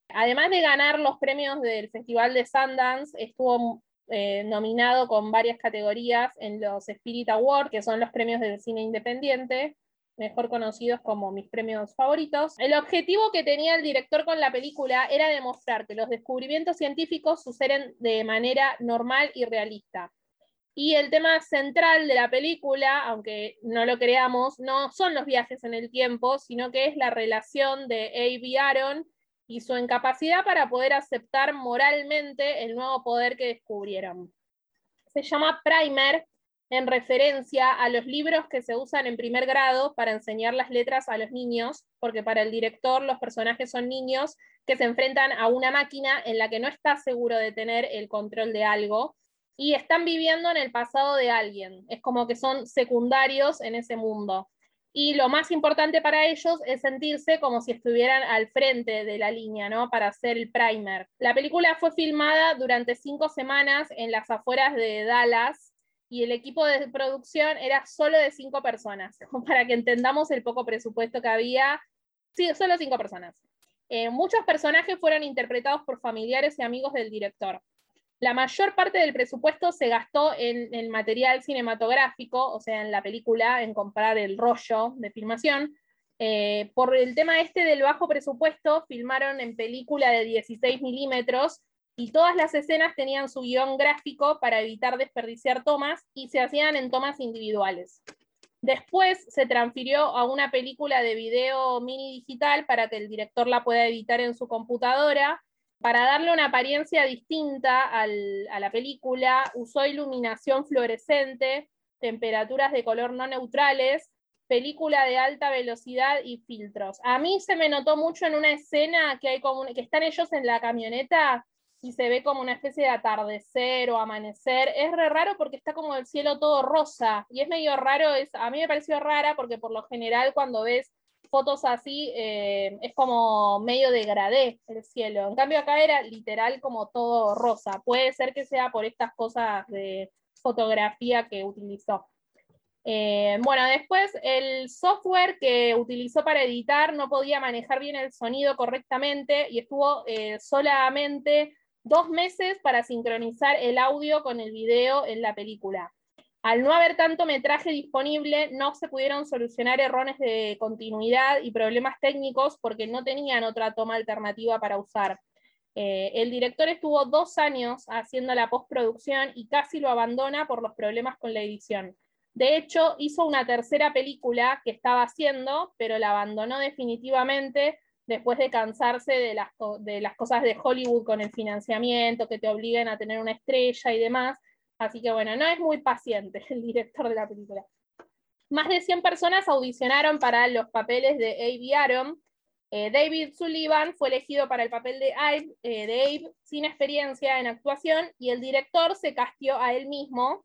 Además de ganar los premios del Festival de Sundance, estuvo eh, nominado con varias categorías en los Spirit Awards, que son los premios del cine independiente, mejor conocidos como mis premios favoritos. El objetivo que tenía el director con la película era demostrar que los descubrimientos científicos suceden de manera normal y realista. Y el tema central de la película, aunque no lo creamos, no son los viajes en el tiempo, sino que es la relación de Abe Aaron y su incapacidad para poder aceptar moralmente el nuevo poder que descubrieron. Se llama primer en referencia a los libros que se usan en primer grado para enseñar las letras a los niños, porque para el director los personajes son niños que se enfrentan a una máquina en la que no está seguro de tener el control de algo y están viviendo en el pasado de alguien. Es como que son secundarios en ese mundo. Y lo más importante para ellos es sentirse como si estuvieran al frente de la línea, ¿no? Para hacer el primer. La película fue filmada durante cinco semanas en las afueras de Dallas y el equipo de producción era solo de cinco personas, <laughs> para que entendamos el poco presupuesto que había. Sí, solo cinco personas. Eh, muchos personajes fueron interpretados por familiares y amigos del director. La mayor parte del presupuesto se gastó en el material cinematográfico, o sea, en la película, en comprar el rollo de filmación. Eh, por el tema este del bajo presupuesto, filmaron en película de 16 milímetros y todas las escenas tenían su guion gráfico para evitar desperdiciar tomas y se hacían en tomas individuales. Después se transfirió a una película de video mini digital para que el director la pueda editar en su computadora para darle una apariencia distinta a la película, usó iluminación fluorescente, temperaturas de color no neutrales, película de alta velocidad y filtros. A mí se me notó mucho en una escena que, hay como, que están ellos en la camioneta y se ve como una especie de atardecer o amanecer. Es re raro porque está como el cielo todo rosa y es medio raro, es, a mí me pareció rara porque por lo general cuando ves fotos así eh, es como medio degradé el cielo. En cambio acá era literal como todo rosa. Puede ser que sea por estas cosas de fotografía que utilizó. Eh, bueno, después el software que utilizó para editar no podía manejar bien el sonido correctamente y estuvo eh, solamente dos meses para sincronizar el audio con el video en la película. Al no haber tanto metraje disponible, no se pudieron solucionar errores de continuidad y problemas técnicos porque no tenían otra toma alternativa para usar. Eh, el director estuvo dos años haciendo la postproducción y casi lo abandona por los problemas con la edición. De hecho, hizo una tercera película que estaba haciendo, pero la abandonó definitivamente después de cansarse de las, de las cosas de Hollywood con el financiamiento, que te obliguen a tener una estrella y demás Así que bueno, no es muy paciente <laughs> el director de la película. Más de 100 personas audicionaron para los papeles de Abe Aron. Eh, David Sullivan fue elegido para el papel de Abe, eh, Abe, sin experiencia en actuación y el director se castió a él mismo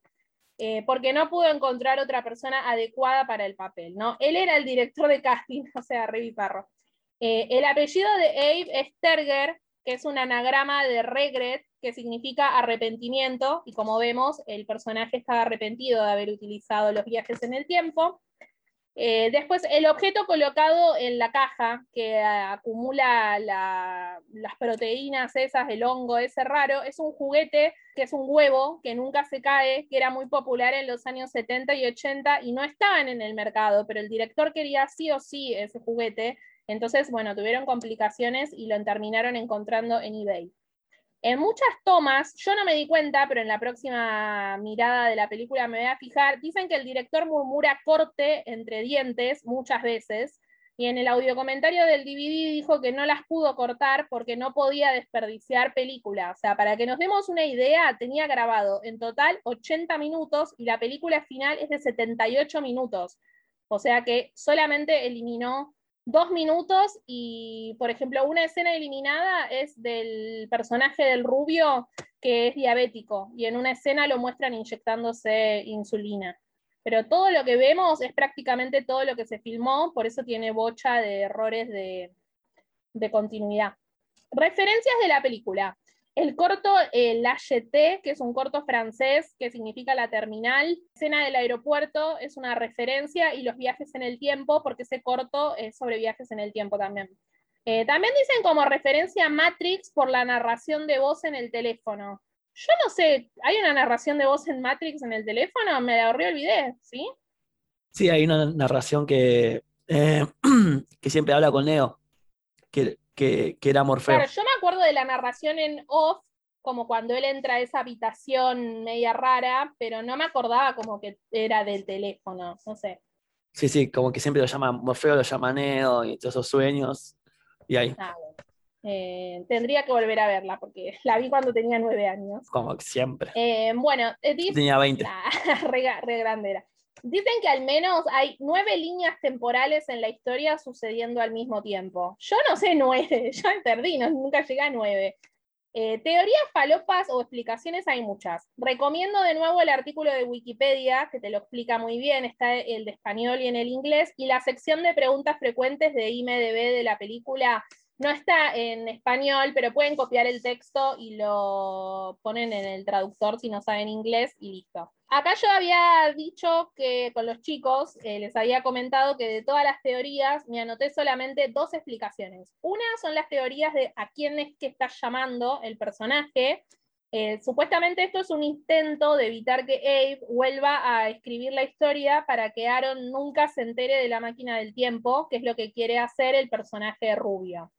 eh, porque no pudo encontrar otra persona adecuada para el papel. ¿no? Él era el director de casting, <laughs> o sea, Revi Parro. el apellido de Abe es Terger, que es un anagrama de regret, que significa arrepentimiento, y como vemos, el personaje está arrepentido de haber utilizado los viajes en el tiempo. Eh, después, el objeto colocado en la caja, que acumula las proteínas esas, el hongo ese raro, es un juguete que es un huevo que nunca se cae, que era muy popular en los años 70 y 80 y no estaban en el mercado, pero el director quería sí o sí ese juguete entonces, bueno, tuvieron complicaciones y lo terminaron encontrando en eBay. En muchas tomas, yo no me di cuenta, pero en la próxima mirada de la película me voy a fijar, dicen que el director murmura corte entre dientes muchas veces, y en el audio comentario del DVD dijo que no las pudo cortar porque no podía desperdiciar película. O sea, para que nos demos una idea, tenía grabado en total 80 minutos y la película final es de 78 minutos. O sea que solamente eliminó dos minutos y, por ejemplo, una escena eliminada es del personaje del rubio que es diabético y en una escena lo muestran inyectándose insulina. Pero todo lo que vemos es prácticamente todo lo que se filmó, por eso tiene bocha de errores de, de continuidad. Referencias de la película. El corto el HT, que es un corto francés que significa la terminal, escena del aeropuerto, es una referencia y los viajes en el tiempo, porque ese corto es sobre viajes en el tiempo también. Eh, también dicen como referencia Matrix por la narración de voz en el teléfono. Yo no sé, ¿hay una narración de voz en Matrix en el teléfono? Me la olvidé, ¿sí? Sí, hay una narración que, eh, <clears throat> que siempre habla con Neo, que que, era Morfeo. Claro, yo me acuerdo de la narración en off, como cuando él entra a esa habitación media rara, pero no me acordaba como que era del teléfono, no sé. Sí, sí, como que siempre lo llama Morfeo, lo llama Neo y todos esos sueños. Y ahí. Ah, eh, tendría que volver a verla porque <laughs> la vi cuando tenía nueve años. Como siempre. Eh, bueno, Edith, tenía 20. <laughs> re, re grande era. Dicen que al menos hay nueve líneas temporales en la historia sucediendo al mismo tiempo. Yo no sé nueve, <laughs> yo perdí, nunca llegué a nueve. Eh, teorías falopas o explicaciones hay muchas. Recomiendo de nuevo el artículo de Wikipedia, que te lo explica muy bien, está el de español y en el inglés, y la sección de preguntas frecuentes de IMDB de la película no está en español, pero pueden copiar el texto y lo ponen en el traductor si no saben inglés y listo. Acá yo había dicho que con los chicos eh, les había comentado que de todas las teorías me anoté solamente dos explicaciones. Una son las teorías de a quién es que está llamando el personaje. Eh, supuestamente esto es un intento de evitar que Abe vuelva a escribir la historia para que Aaron nunca se entere de la máquina del tiempo, que es lo que quiere hacer el personaje rubio.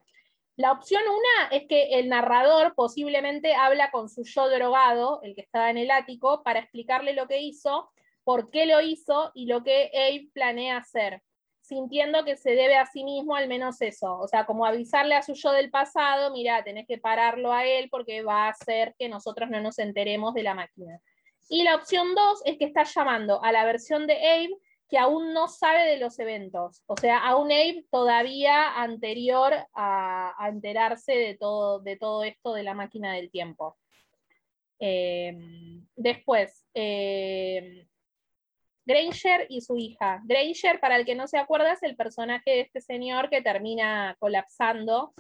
La opción una es que el narrador posiblemente habla con su yo drogado, el que estaba en el ático, para explicarle lo que hizo, por qué lo hizo y lo que Abe planea hacer, sintiendo que se debe a sí mismo al menos eso. O sea, como avisarle a su yo del pasado, mira, tenés que pararlo a él porque va a hacer que nosotros no nos enteremos de la máquina. Y la opción dos es que está llamando a la versión de Abe que aún no sabe de los eventos. O sea, a un Abe todavía anterior a, enterarse de todo, de todo esto de la máquina del tiempo. Eh, después, eh, Granger y su hija. Granger, para el que no se acuerda, es el personaje de este señor que termina colapsando,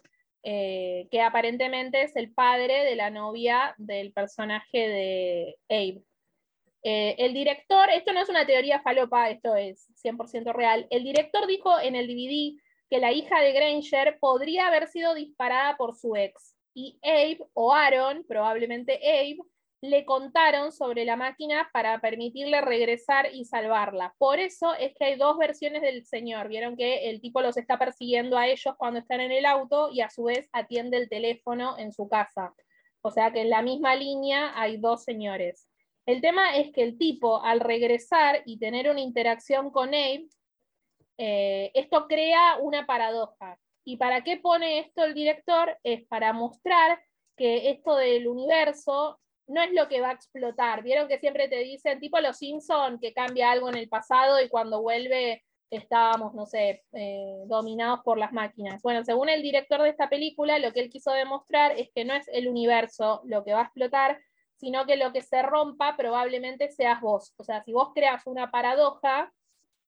eh, que aparentemente es el padre de la novia del personaje de Abe. Eh, el director, esto no es una teoría falopa, esto es 100% real. El director dijo en el DVD que la hija de Granger podría haber sido disparada por su ex. Y Abe o Aaron, probablemente Abe, le contaron sobre la máquina para permitirle regresar y salvarla. Por eso es que hay dos versiones del señor. Vieron que el tipo los está persiguiendo a ellos cuando están en el auto y a su vez atiende el teléfono en su casa. O sea que en la misma línea hay dos señores. El tema es que el tipo, al regresar y tener una interacción con Abe, eh, esto crea una paradoja. ¿Y para qué pone esto el director? Es para mostrar que esto del universo no es lo que va a explotar. Vieron que siempre te dicen, tipo los Simpson, que cambia algo en el pasado y cuando vuelve estábamos, no sé, eh, dominados por las máquinas. Bueno, según el director de esta película, lo que él quiso demostrar es que no es el universo lo que va a explotar, sino que lo que se rompa probablemente seas vos. O sea, si vos creas una paradoja,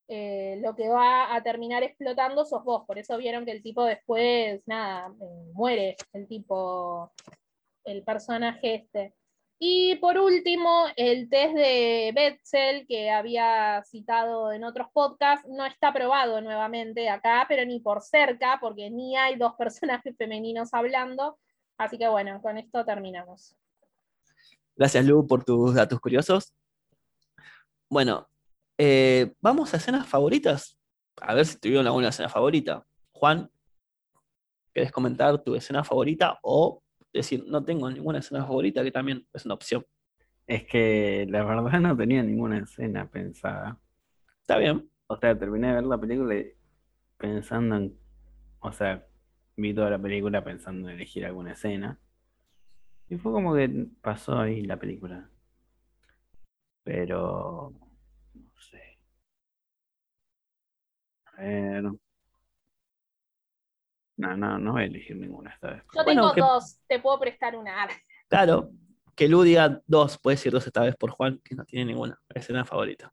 eh, lo que va a terminar explotando sos vos. Por eso vieron que el tipo después, nada, eh, muere el tipo, el personaje este. Y por último, el test de Betzel, que había citado en otros podcasts, no está aprobado nuevamente acá, pero ni por cerca, porque ni hay dos <laughs> personajes femeninos hablando. Así que bueno, con esto terminamos. Gracias, Lu, por tus datos curiosos. Bueno, eh, vamos a escenas favoritas. A ver si tuvieron alguna escena favorita. Juan, ¿querés comentar tu escena favorita o decir, no tengo ninguna escena favorita, que también es una opción? Es que la verdad no tenía ninguna escena pensada. Está bien. O sea, terminé de ver la película pensando en. O sea, vi toda la película pensando en elegir alguna escena. Y fue como que pasó ahí la película. Pero. No sé. A ver. No, no, no voy a elegir ninguna esta vez. Yo tengo dos, te puedo prestar una. Claro, que Lu diga dos, puede decir dos esta vez por Juan, que no tiene ninguna escena favorita.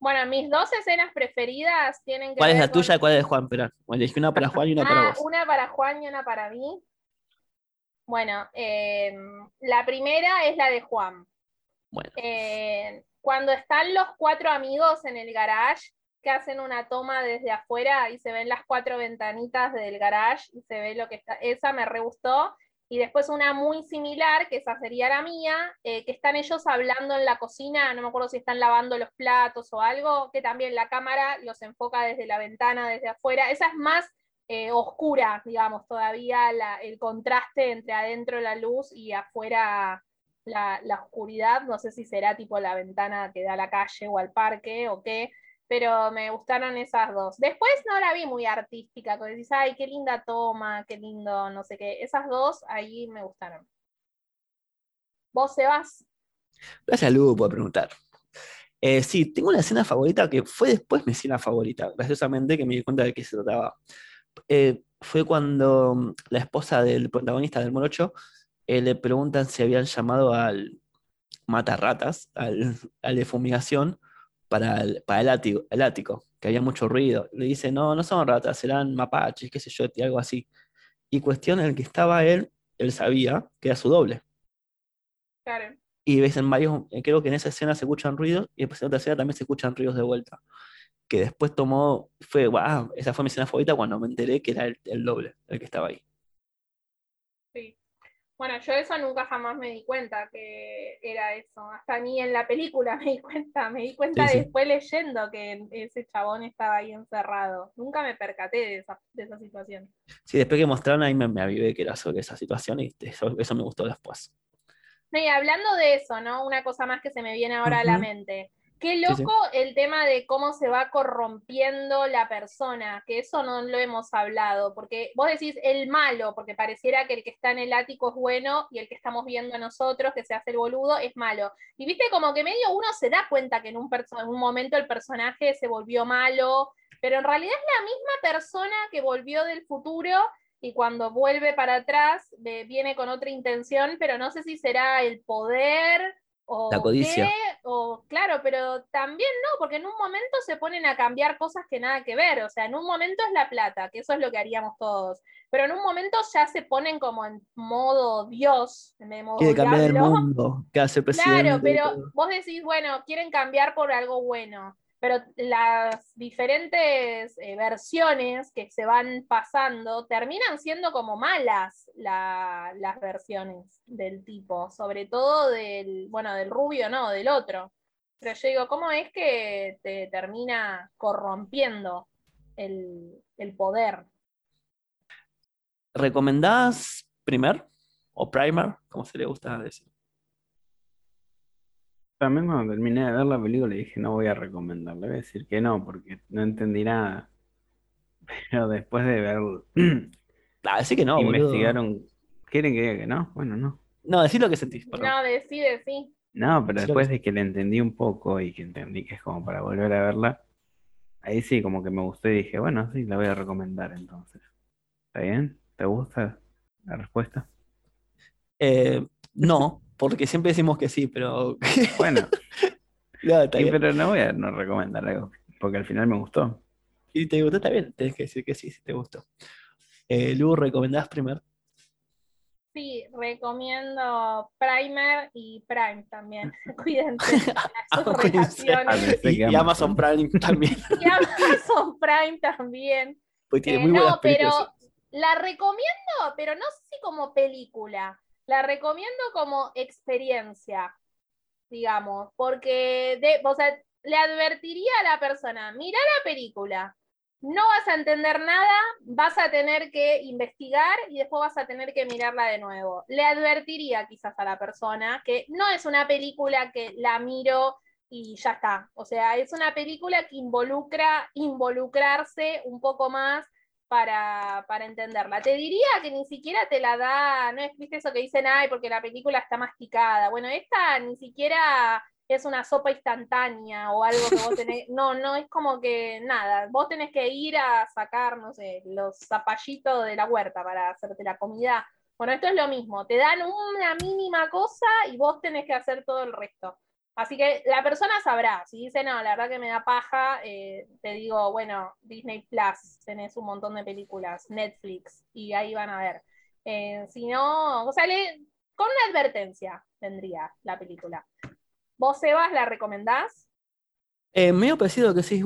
Bueno, mis dos escenas preferidas tienen que ¿Cuál es la tuya y cuál es de Juan? Espera, elegí una para Juan y una para ah, vos. Una para Juan y una para mí. Bueno, eh, la primera es la de Juan. Eh, cuando están los cuatro amigos en el garage, que hacen una toma desde afuera y se ven las cuatro ventanitas del garage y se ve lo que está, esa me re gustó. Y después una muy similar, que esa sería la mía, eh, que están ellos hablando en la cocina, no me acuerdo si están lavando los platos o algo, que también la cámara los enfoca desde la ventana, desde afuera. Esa es más eh, oscura, digamos, todavía el contraste entre adentro la luz y afuera la, oscuridad. No sé si será tipo la ventana que da a la calle o al parque o qué, pero me gustaron esas dos. Después no la vi muy artística, porque dices, ay, qué linda toma, qué lindo, no sé qué. Esas dos ahí me gustaron. ¿Vos, Sebas? Gracias, Lugo, por preguntar. Eh, sí, tengo una escena favorita que fue después mi escena favorita, graciosamente que me di cuenta de que se trataba. Eh, fue cuando mm, la esposa del protagonista del Morocho eh, le preguntan si habían llamado al matarratas, al, <laughs> al de fumigación, para el, para el, ático, el ático, que había mucho ruido. Le dice, no, no son ratas, serán mapaches, qué sé yo, algo así. Y cuestión en el que estaba él, él sabía que era su doble. Claro. Y ves en varios, eh, creo que en esa escena se escuchan ruidos y después en otra escena también se escuchan ruidos de vuelta. Que después tomó, fue, wow, esa fue mi escena favorita cuando me enteré que era el, el doble, el que estaba ahí. Sí. Bueno, yo eso nunca jamás me di cuenta que era eso. Hasta ni en la película <laughs> me di cuenta. Me di cuenta Sí, sí. después leyendo que ese chabón estaba ahí encerrado. Nunca me percaté de esa, de esa situación. Sí, después que mostraron ahí me, me avivé que era sobre esa situación y eso, eso me gustó después. No, y hablando de eso, ¿no? Una cosa más que se me viene ahora a la mente. Qué loco sí. el tema de cómo se va corrompiendo la persona, que eso no lo hemos hablado, porque vos decís el malo, porque pareciera que el que está en el ático es bueno y el que estamos viendo nosotros, que se hace el boludo, es malo. Y viste como que medio uno se da cuenta que en un, en un momento el personaje se volvió malo, pero en realidad es la misma persona que volvió del futuro y cuando vuelve para atrás viene con otra intención, pero no sé si será el poder o La codicia. qué, o claro, pero también no, porque en un momento se ponen a cambiar cosas que nada que ver, o sea, en un momento es la plata, que eso es lo que haríamos todos, pero en un momento ya se ponen como en modo Dios, en modo Quiere cambiar el mundo, que hace presidente. Claro, pero vos decís, bueno, quieren cambiar por algo bueno, pero las diferentes eh, versiones que se van pasando terminan siendo como malas la- las versiones del tipo, sobre todo del, bueno, del rubio, no, del otro. Pero yo digo, ¿cómo es que te termina corrompiendo el, el poder? ¿Recomendás primer o primer, como se le gusta decir? También cuando terminé de ver la película dije, no voy a recomendarla, voy a decir que no, porque no entendí nada. <laughs> Pero después de ver, <clears throat> Ah, decir que no, boludo. investigaron, ¿quieren que diga que no? Bueno, no. No, decir lo que sentís. No, decide, sí. No, pero Sí, lo después que- de que la entendí un poco y que entendí que es como para volver a verla, ahí sí como que me gustó y dije, bueno, sí, la voy a recomendar entonces. ¿Está bien? ¿Te gusta la respuesta? Eh, no, porque siempre decimos que sí, pero. <laughs> Bueno, no, está sí, bien. pero no voy a no recomendar algo, porque al final me gustó. Si te gustó, está bien, tenés que decir que sí, si te gustó. Eh, Lu, ¿recomendás primer? Sí, recomiendo Primer y Prime también. <laughs> <laughs> Cuídense. las Ah, relaciones. Ah, Y, y Amazon Prime también, Y Amazon Prime también. porque tiene Eh, muy buenas no, pero películas. la recomiendo, pero no sé si como película. La recomiendo como experiencia, digamos, porque o sea, le advertiría a la persona, mira la película, no vas a entender nada, vas a tener que investigar y después vas a tener que mirarla de nuevo. Le advertiría quizás a la persona que no es una película que la miro y ya está. O sea, es una película que involucra involucrarse un poco más para, para entenderla. Te diría que ni siquiera te la da, no es viste eso que dicen, ay, porque la película está masticada. Bueno, esta ni siquiera es una sopa instantánea o algo que vos <laughs> tenés. No, no, es como que nada. Vos tenés que ir a sacar, no sé, los zapallitos de la huerta para hacerte la comida. Bueno, esto es lo mismo. Te dan una mínima cosa y vos tenés que hacer todo el resto. Así que la persona sabrá. Si dice, no, la verdad que me da paja, eh, te digo, bueno, Disney Plus, tenés un montón de películas, Netflix, y ahí van a ver. Eh, si no, o sea, con una advertencia vendría la película. ¿Vos, Sebas, la recomendás? Eh, medio parecido que decís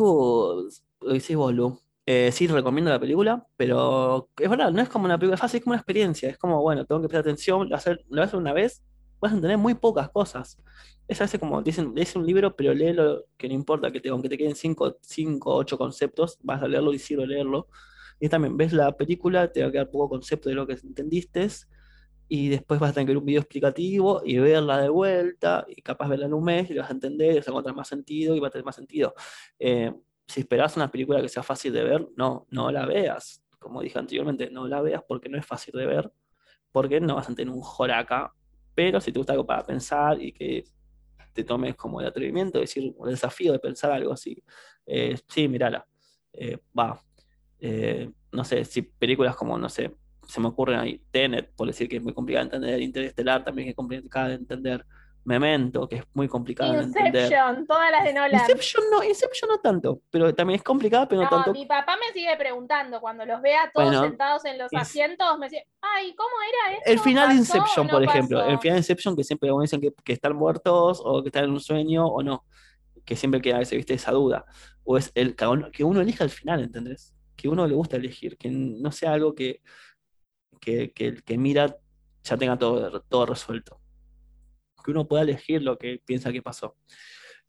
decís vos, Lu. Eh, sí, recomiendo la película, pero es verdad, no es como una película fácil, es como una experiencia. Es como, bueno, tengo que prestar atención, lo hacer una vez, vas a entender muy pocas cosas. Es veces como dicen, lees un libro, pero léelo, que no importa, que te, aunque te queden 5, cinco, 8 conceptos, vas a leerlo y sirve leerlo. Y también ves la película, te va a quedar poco concepto de lo que entendiste, y después vas a tener que ver un video explicativo y verla de vuelta, y capaz verla en un mes y lo vas a entender, y vas a encontrar más sentido y va a tener más sentido. Eh, si esperas una película que sea fácil de ver, no, no la veas. Como dije anteriormente, no la veas porque no es fácil de ver, porque no vas a tener un joraca, pero si te gusta algo para pensar y que te tomes como el atrevimiento, decir, el desafío de pensar algo así, eh, sí, mírala, Eh, va. Eh, no sé, si películas como, no sé, se me ocurren ahí. Tenet, por decir que es muy complicado de entender. Interestelar también es complicado de entender. Memento, que es muy de entender. Inception, todas las de Nolan. Inception no, Inception no tanto, pero también es complicado, pero no, No, tanto. mi papá me sigue preguntando cuando los ve a todos Bueno, sentados en los es- asientos, me dice, ay, ¿cómo era eso? El final de ¿Pasó o Inception, no por ejemplo, pasó?". el final de Inception que siempre dicen que, que están muertos o que están en un sueño o no, que siempre queda ese, ¿viste? esa duda. O es el que uno, que uno elija al final, ¿entendés? Que uno le gusta elegir, que no sea algo que, que, que el que mira ya tenga todo, todo resuelto. Que uno pueda elegir lo que piensa que pasó.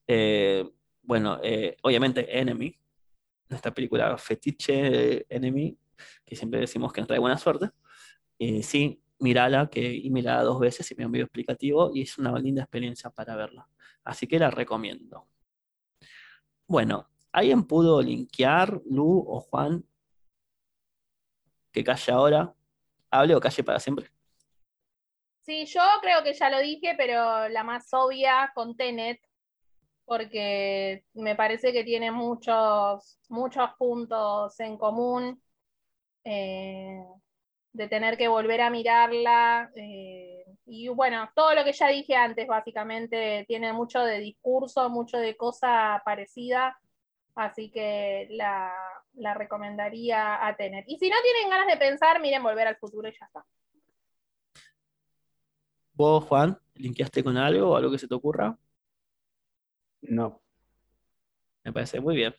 Eh, bueno, eh, obviamente Enemy, nuestra película fetiche Enemy, que siempre decimos que nos trae buena suerte. Eh, sí, mírala, que, y mírala dos veces y me video explicativo y es una linda experiencia para verla. Así que la recomiendo. Bueno, ¿alguien pudo linkear, Lu o Juan? Que calle ahora. Hable o calle para siempre. Sí, yo creo que ya lo dije, pero la más obvia con Tenet, porque me parece que tiene muchos, muchos puntos en común eh, de tener que volver a mirarla. eh, y bueno, todo lo que ya dije antes, básicamente, tiene mucho de discurso, mucho de cosa parecida, así que la, la recomendaría a Tenet. Y si no tienen ganas de pensar, miren Volver al Futuro y ya está. ¿Vos, Juan, linkeaste con algo o algo que se te ocurra? No. Me parece muy bien.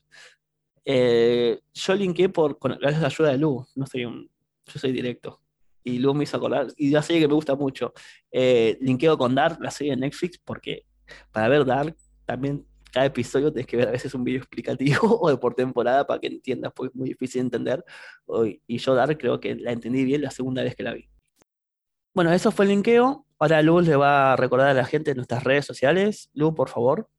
Eh, yo linké por, con, gracias a la ayuda de Lu, no soy un, yo soy directo. Y Lu me hizo acordar, y ya sé que me gusta mucho. Eh, linkeo con Dark, la serie de Netflix, porque para ver Dark también cada episodio tienes que ver a veces un video explicativo <laughs> o de por temporada para que entiendas, porque es muy difícil de entender. Y yo Dark creo que la entendí bien la segunda vez que la vi. Bueno, eso fue el linkeo. Ahora Lu le va a recordar a la gente en nuestras redes sociales. Lu, por favor.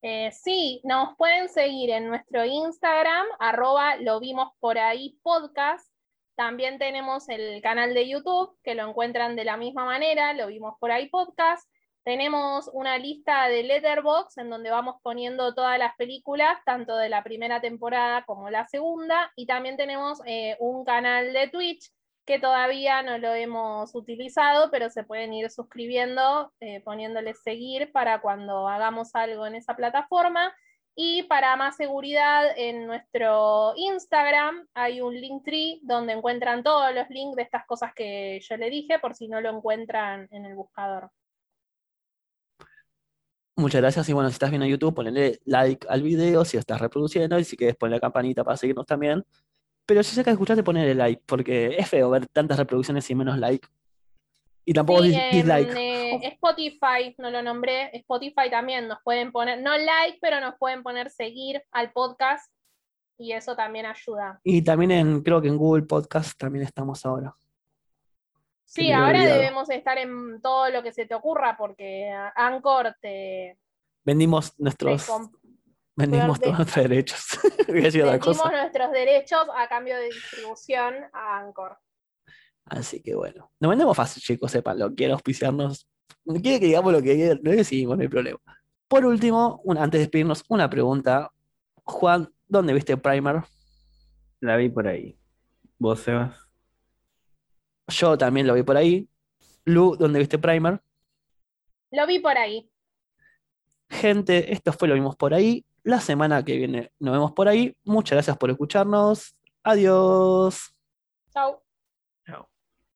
Eh, sí, nos pueden seguir en nuestro Instagram, arroba lo vimos por ahí. También tenemos el canal de YouTube, que lo encuentran de la misma manera, lo vimos por ahí podcast. Tenemos una lista de Letterbox en donde vamos poniendo todas las películas, tanto de la primera temporada como la segunda. Y también tenemos eh, un canal de Twitch que todavía no lo hemos utilizado, pero se pueden ir suscribiendo, eh, poniéndole seguir para cuando hagamos algo en esa plataforma. Y para más seguridad, en nuestro Instagram hay un link tree donde encuentran todos los links de estas cosas que yo le dije, por si no lo encuentran en el buscador. Muchas gracias. Y bueno, si estás viendo YouTube, ponle like al video si estás reproduciendo y si quieres poner la campanita para seguirnos también. Pero si que escuchaste, ponerle like, porque es feo ver tantas reproducciones y menos like. Y tampoco Sí, dislike. eh, Spotify, no lo nombré, Spotify también nos pueden poner, no like, pero nos pueden poner seguir al podcast y eso también ayuda. Y también en, creo que en Google Podcast también estamos ahora. Sí, ahora debemos estar en todo lo que se te ocurra porque Anchor te, Vendimos nuestros, vendimos todos nuestros derechos. <laughs> Vendimos cosa. nuestros derechos a cambio de distribución a Anchor. Así que bueno. Nos vendemos fácil, chicos, sepanlo. Quiere auspiciarnos. Quiere que digamos lo que no decimos, no hay problema. Por último, un- antes de despedirnos, una pregunta. Juan, ¿dónde viste Primer? La vi por ahí. ¿Vos, Sebas? Yo también lo vi por ahí. Lu, ¿dónde viste Primer? Lo vi por ahí. Gente, esto fue lo vimos por ahí. La semana que viene nos vemos por ahí. Muchas gracias por escucharnos. Adiós. Chau.